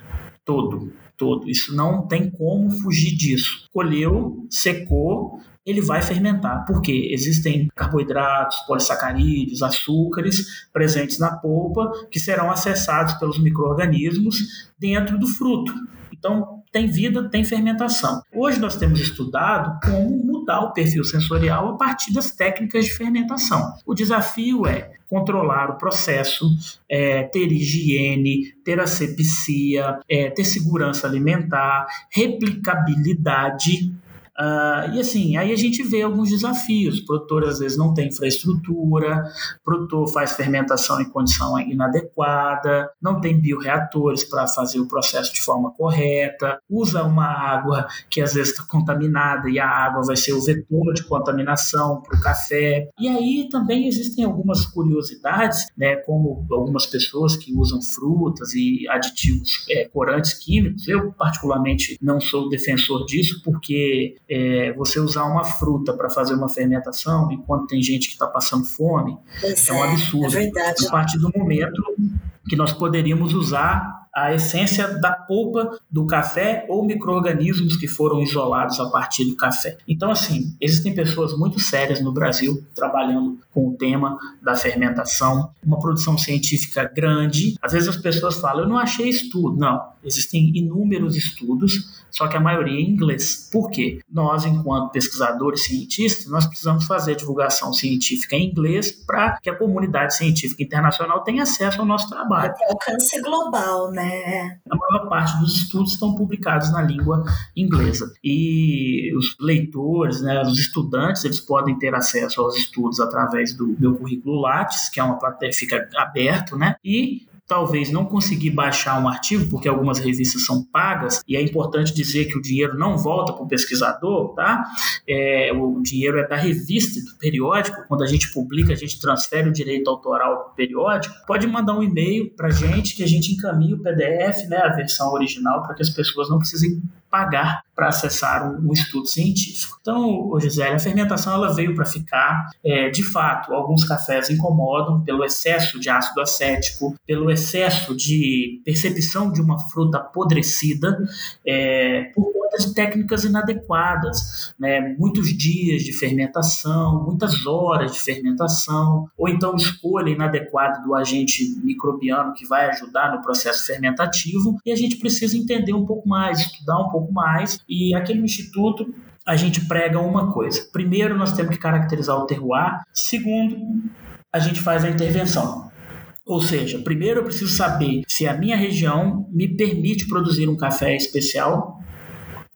todo, todo. Isso não tem como fugir disso. Colheu, secou, ele vai fermentar, porque existem carboidratos, polissacarídeos, açúcares presentes na polpa que serão acessados pelos micro-organismos dentro do fruto. Então, tem vida, tem fermentação. Hoje nós temos estudado como mudar o perfil sensorial a partir das técnicas de fermentação. O desafio é controlar o processo, é, ter higiene, ter asepsia, é, ter segurança alimentar, replicabilidade Uh, e assim, aí a gente vê alguns desafios. O produtor às vezes não tem infraestrutura, o produtor faz fermentação em condição inadequada, não tem bioreatores para fazer o processo de forma correta, usa uma água que às vezes está contaminada e a água vai ser o vetor de contaminação para o café. E aí também existem algumas curiosidades, né, como algumas pessoas que usam frutas e aditivos é, corantes químicos. Eu, particularmente, não sou defensor disso, porque é, você usar uma fruta para fazer uma fermentação, enquanto tem gente que está passando fome, é, um é, absurdo. É. A partir do momento que nós poderíamos usar a essência da polpa do café ou micro-organismos que foram isolados a partir do café. Então, assim, existem pessoas muito sérias no Brasil trabalhando com o tema da fermentação, uma produção científica grande. Às vezes as pessoas falam, eu não achei estudo. Não, existem inúmeros estudos, só que a maioria em inglês. Por quê? Nós, enquanto pesquisadores cientistas, nós precisamos fazer divulgação científica em inglês para que a comunidade científica internacional tenha acesso ao nosso trabalho. Até alcance global, né? É. A maior parte dos estudos estão publicados na língua inglesa. E os leitores, né, os estudantes, eles podem ter acesso aos estudos através do meu currículo Lattes, que é uma plateia fica aberto, né? E talvez não conseguir baixar um artigo, porque algumas revistas são pagas, e é importante dizer que o dinheiro não volta para o pesquisador, tá? É, o dinheiro é da revista, do periódico, quando a gente publica, a gente transfere o direito autoral para o periódico, pode mandar um e-mail para a gente que a gente encaminha o PDF, né, a versão original, para que as pessoas não precisem pagar para acessar um, um, estudo científico. Então, Gisele, a fermentação ela veio para ficar. É, de fato, alguns cafés incomodam pelo excesso de ácido acético, pelo excesso de percepção de uma fruta apodrecida, é, por técnicas inadequadas, né? muitos dias de fermentação, muitas horas de fermentação, ou então escolha inadequada do agente microbiano que vai ajudar no processo fermentativo, e a gente precisa entender um pouco mais, estudar um pouco mais, e aqui no Instituto a gente prega uma coisa. Primeiro, nós temos que caracterizar o terroir. Segundo, a gente faz a intervenção. Ou seja, primeiro eu preciso saber se a minha região me permite produzir um café especial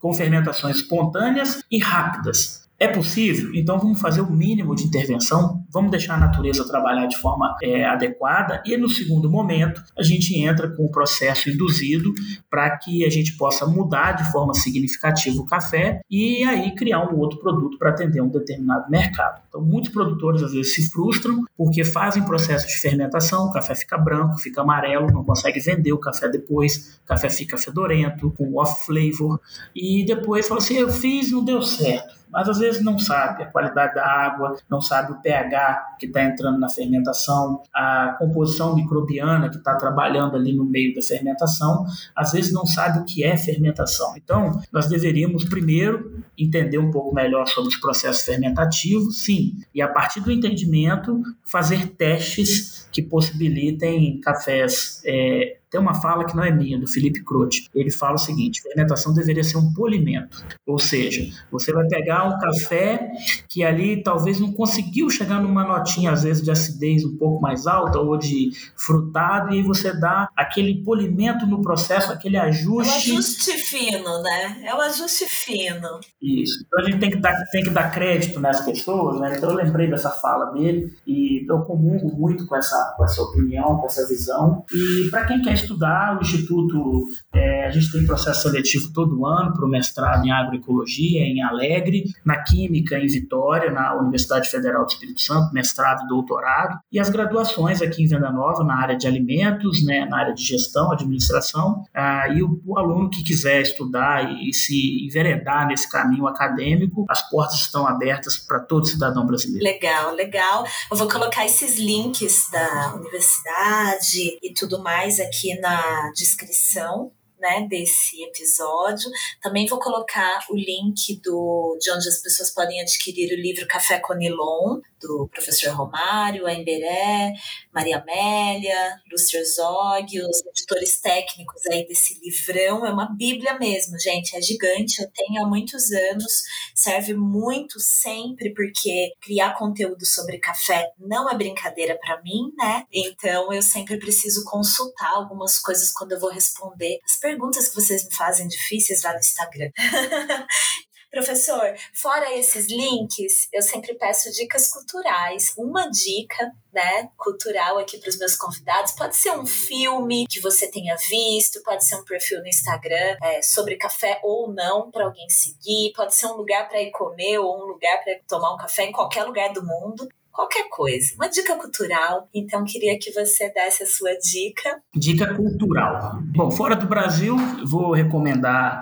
com fermentações espontâneas e rápidas. É possível? Então vamos fazer o mínimo de intervenção, vamos deixar a natureza trabalhar de forma é, adequada e no segundo momento a gente entra com o processo induzido para que a gente possa mudar de forma significativa o café e aí criar um outro produto para atender um determinado mercado. Então muitos produtores às vezes se frustram porque fazem processo de fermentação, o café fica branco, fica amarelo, não consegue vender o café depois, o café fica fedorento, com off flavor e depois fala assim, eu fiz, não deu certo mas às vezes não sabe a qualidade da água, não sabe o pH que está entrando na fermentação, a composição microbiana que está trabalhando ali no meio da fermentação, às vezes não sabe o que é fermentação. Então, nós deveríamos primeiro entender um pouco melhor sobre os processos fermentativos, sim, e a partir do entendimento fazer testes que possibilitem cafés é, tem uma fala que não é minha, do Felipe Croce. Ele fala o seguinte: fermentação deveria ser um polimento. Ou seja, você vai pegar um café que ali talvez não conseguiu chegar numa notinha, às vezes, de acidez um pouco mais alta ou de frutado, e aí você dá aquele polimento no processo, aquele ajuste. É o ajuste fino, né? É o ajuste fino. Isso. Então a gente tem que dar, tem que dar crédito nas pessoas, né? Então eu lembrei dessa fala dele e eu comungo muito com essa, com essa opinião, com essa visão. E para quem quer estudar. O Instituto, é, a gente tem processo seletivo todo ano para o mestrado em agroecologia, em Alegre, na Química, em Vitória, na Universidade Federal do Espírito Santo, mestrado e doutorado, e as graduações aqui em Venda Nova, na área de alimentos, né, na área de gestão, administração, ah, e o, o, aluno que quiser estudar e, e se enveredar nesse caminho acadêmico, as portas estão abertas para todo cidadão brasileiro. Legal, legal. Eu vou colocar esses links da universidade e tudo mais aqui na descrição né, desse episódio. Também vou colocar o link do, de onde as pessoas podem adquirir o livro Café com Nilon, do professor Romário, a Emberé, Maria Amélia, Lúcio Herzog, os editores técnicos aí desse livrão. É uma bíblia mesmo, gente, é gigante. Eu tenho há muitos anos, serve muito sempre, porque criar conteúdo sobre café não é brincadeira para mim, né? Então eu sempre preciso consultar algumas coisas quando eu vou responder as perguntas que vocês me fazem difíceis lá no Instagram. Professor, fora esses links, eu sempre peço dicas culturais. Uma dica, né, cultural aqui para os meus convidados. Pode ser um filme que você tenha visto, pode ser um perfil no Instagram é, sobre café ou não para alguém seguir, pode ser um lugar para ir comer ou um lugar para tomar um café em qualquer lugar do mundo qualquer coisa, uma dica cultural. Então, queria que você desse a sua dica. Dica cultural. Bom, fora do Brasil, vou recomendar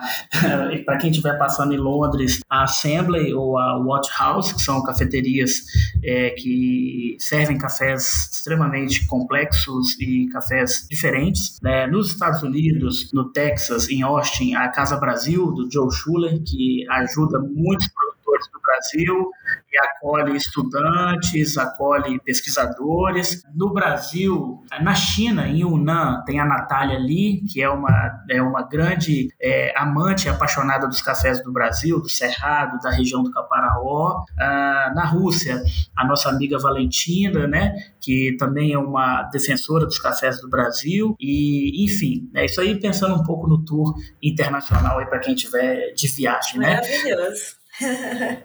para quem estiver passando em Londres a Assembly ou a Watch House, que são cafeterias é, que servem cafés extremamente complexos e cafés diferentes. Né? Nos Estados Unidos, no Texas, em Austin, a Casa Brasil, do Joe Schuller, que ajuda muitos produtores do Brasil e acolhe estudantes, acolhe pesquisadores. No Brasil, na China, em Yunnan, tem a Natália Li, que é uma, é uma grande é, amante apaixonada dos cafés do Brasil, do Cerrado, da região do Caparaó. Ah, na Rússia, a nossa amiga Valentina, né, que também é uma defensora dos cafés do Brasil. E, enfim, é isso aí pensando um pouco no tour internacional para quem tiver de viagem. Né? Maravilhoso.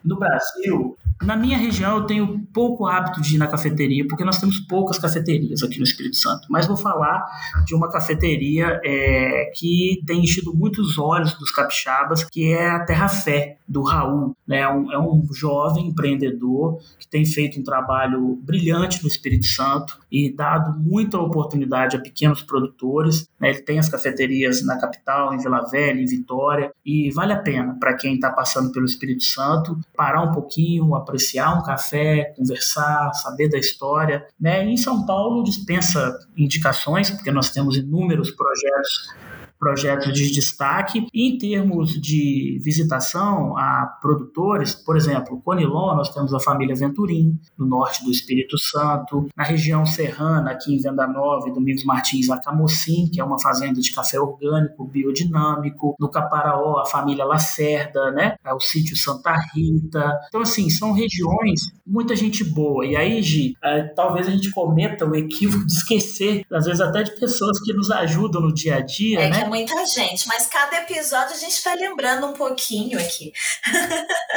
No Brasil, Na minha região, eu tenho pouco hábito de ir na cafeteria, porque nós temos poucas cafeterias aqui no Espírito Santo. Mas vou falar de uma cafeteria é, que tem enchido muitos olhos dos capixabas, que é a Terra Fé, do Raul. Né? É, um, é um jovem empreendedor que tem feito um trabalho brilhante no Espírito Santo e dado muita oportunidade a pequenos produtores. Né? Ele tem as cafeterias na capital, em Vila Velha, em Vitória, e vale a pena para quem está passando pelo Espírito Santo parar um pouquinho, apreciar um café, conversar, saber da história. Né? Em São Paulo dispensa indicações, porque nós temos inúmeros projetos projetos de destaque. Em termos de visitação a produtores, por exemplo, Conilon, nós temos a família Venturim, no norte do Espírito Santo. Na região serrana, aqui em Venda Nova e Domingos Martins, a Camocim, que é uma fazenda de café orgânico, biodinâmico. No Caparaó, a família Lacerda, né? É o sítio Santa Rita. Então, assim, são regiões, muita gente boa. E aí, Gi, é, talvez a gente cometa o equívoco de esquecer, às vezes até de pessoas que nos ajudam no dia a dia, é né? Muita gente, mas cada episódio a gente vai lembrando um pouquinho aqui.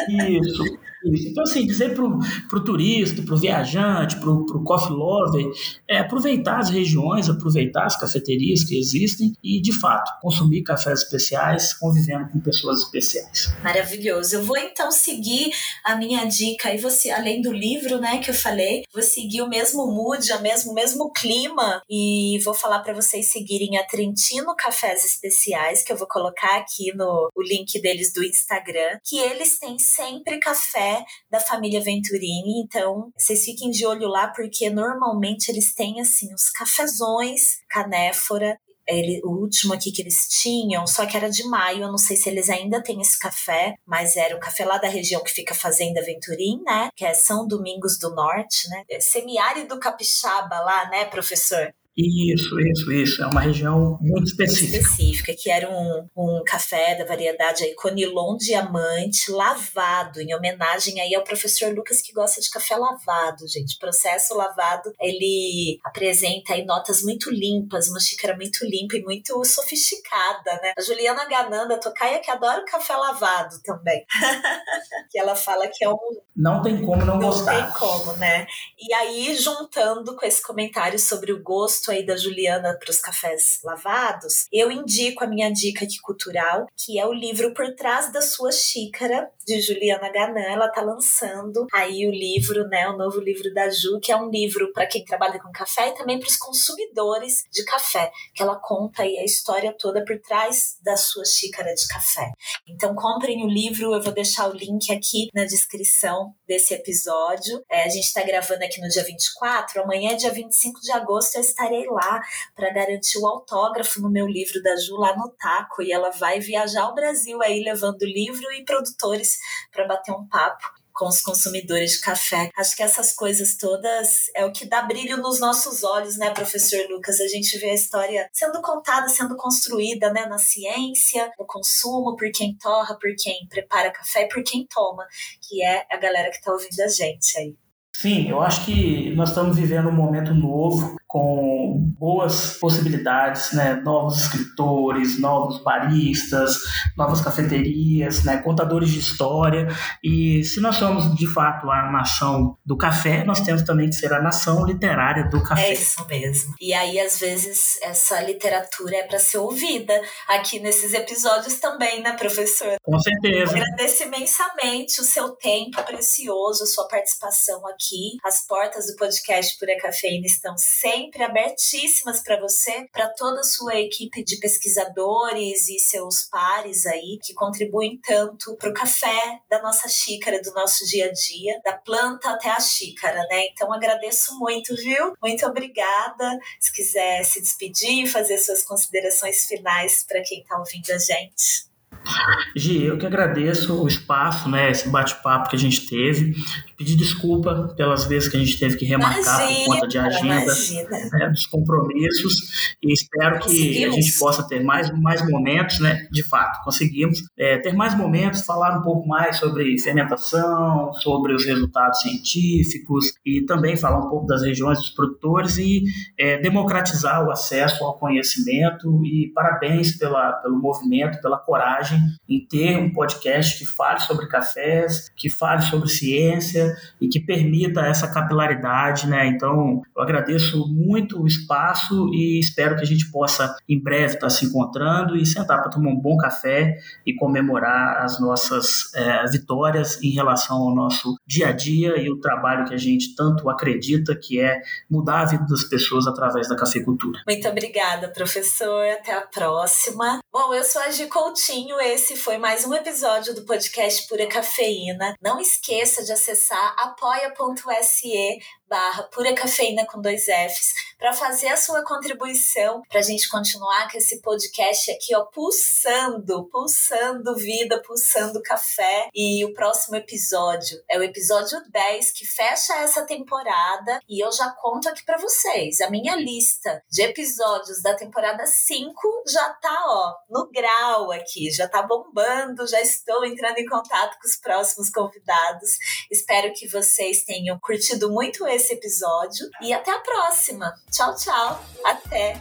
Isso. Então, assim, dizer para o turista, para o viajante, para o coffee lover, é aproveitar as regiões, aproveitar as cafeterias que existem e, de fato, consumir cafés especiais, convivendo com pessoas especiais. Maravilhoso. Eu vou então seguir a minha dica e você, além do livro, né, que eu falei, vou seguir o mesmo mood, o mesmo, mesmo clima e vou falar para vocês seguirem a Trentino Cafés Especiais, que eu vou colocar aqui no o link deles do Instagram, que eles têm sempre café da família Venturini, então vocês fiquem de olho lá porque normalmente eles têm assim os cafezões canéfora ele, o último aqui que eles tinham, só que era de maio, eu não sei se eles ainda têm esse café, mas era o café lá da região que fica Fazenda Venturim, né? Que é São Domingos do Norte, né? É semiárido capixaba lá, né, professor? Isso, isso, isso. É uma região muito específica. Específica, que era um, um café da variedade aí, Conilon Diamante, lavado, em homenagem aí ao professor Lucas, que gosta de café lavado, gente. Processo lavado, ele apresenta aí notas muito limpas, uma xícara muito limpa e muito sofisticada, né? A Juliana Gananda, tocaia, que adora o café lavado também. que ela fala que é um... Não tem como não, não gostar. Não tem como, né? E aí, juntando com esse comentário sobre o gosto aí da Juliana para os cafés lavados, eu indico a minha dica aqui cultural, que é o livro Por Trás da Sua Xícara, de Juliana Ganan. Ela tá lançando aí o livro, né, o novo livro da Ju, que é um livro para quem trabalha com café e também para os consumidores de café, que ela conta aí a história toda por trás da sua xícara de café. Então comprem o livro, eu vou deixar o link aqui na descrição desse episódio. É, a gente está gravando aqui no dia 24, amanhã, dia 25 de agosto, eu estarei lá para garantir o autógrafo no meu livro da Ju lá no Taco e ela vai viajar ao Brasil aí levando livro e produtores para bater um papo com os consumidores de café. Acho que essas coisas todas é o que dá brilho nos nossos olhos, né, professor Lucas? A gente vê a história sendo contada, sendo construída, né, na ciência, no consumo, por quem torra, por quem prepara café por quem toma, que é a galera que está ouvindo a gente aí. Sim, eu acho que nós estamos vivendo um momento novo com boas possibilidades, né? novos escritores, novos baristas, novas cafeterias, né? contadores de história. E se nós somos de fato a nação do café, nós temos também que ser a nação literária do café. É isso mesmo. E aí, às vezes, essa literatura é para ser ouvida aqui nesses episódios também, né, professor? Com certeza. agradeço imensamente o seu tempo precioso, a sua participação aqui. As portas do podcast Pura Cafeína estão sempre sempre abertíssimas para você, para toda a sua equipe de pesquisadores e seus pares aí que contribuem tanto para o café da nossa xícara, do nosso dia a dia, da planta até a xícara, né? Então agradeço muito, viu? Muito obrigada. Se quiser se despedir, fazer suas considerações finais para quem está ouvindo a gente. Gi, eu que agradeço o espaço, né, esse bate-papo que a gente teve. Pedir desculpa pelas vezes que a gente teve que remarcar imagina, por conta de agenda, né, dos compromissos. E espero que a gente possa ter mais, mais momentos, né? De fato, conseguimos é, ter mais momentos, falar um pouco mais sobre fermentação, sobre os resultados científicos e também falar um pouco das regiões dos produtores e é, democratizar o acesso ao conhecimento. E parabéns pela, pelo movimento, pela coragem em ter um podcast que fale sobre cafés, que fale sobre ciência e que permita essa capilaridade, né? Então, eu agradeço muito o espaço e espero que a gente possa em breve estar se encontrando e sentar para tomar um bom café e comemorar as nossas é, vitórias em relação ao nosso dia a dia e o trabalho que a gente tanto acredita que é mudar a vida das pessoas através da cafeicultura. Muito obrigada, professor. Até a próxima. Bom, eu sou a Gi Coutinho. Esse foi mais um episódio do podcast Pura Cafeína. Não esqueça de acessar apoia.se barra pura cafeína com dois Fs para fazer a sua contribuição para a gente continuar com esse podcast aqui ó pulsando, pulsando vida, pulsando café e o próximo episódio é o episódio 10 que fecha essa temporada e eu já conto aqui para vocês a minha lista de episódios da temporada 5 já tá ó no grau aqui, já tá bombando, já estou entrando em contato com os próximos convidados. Espero que vocês tenham curtido muito esse esse episódio e até a próxima. Tchau, tchau. Até.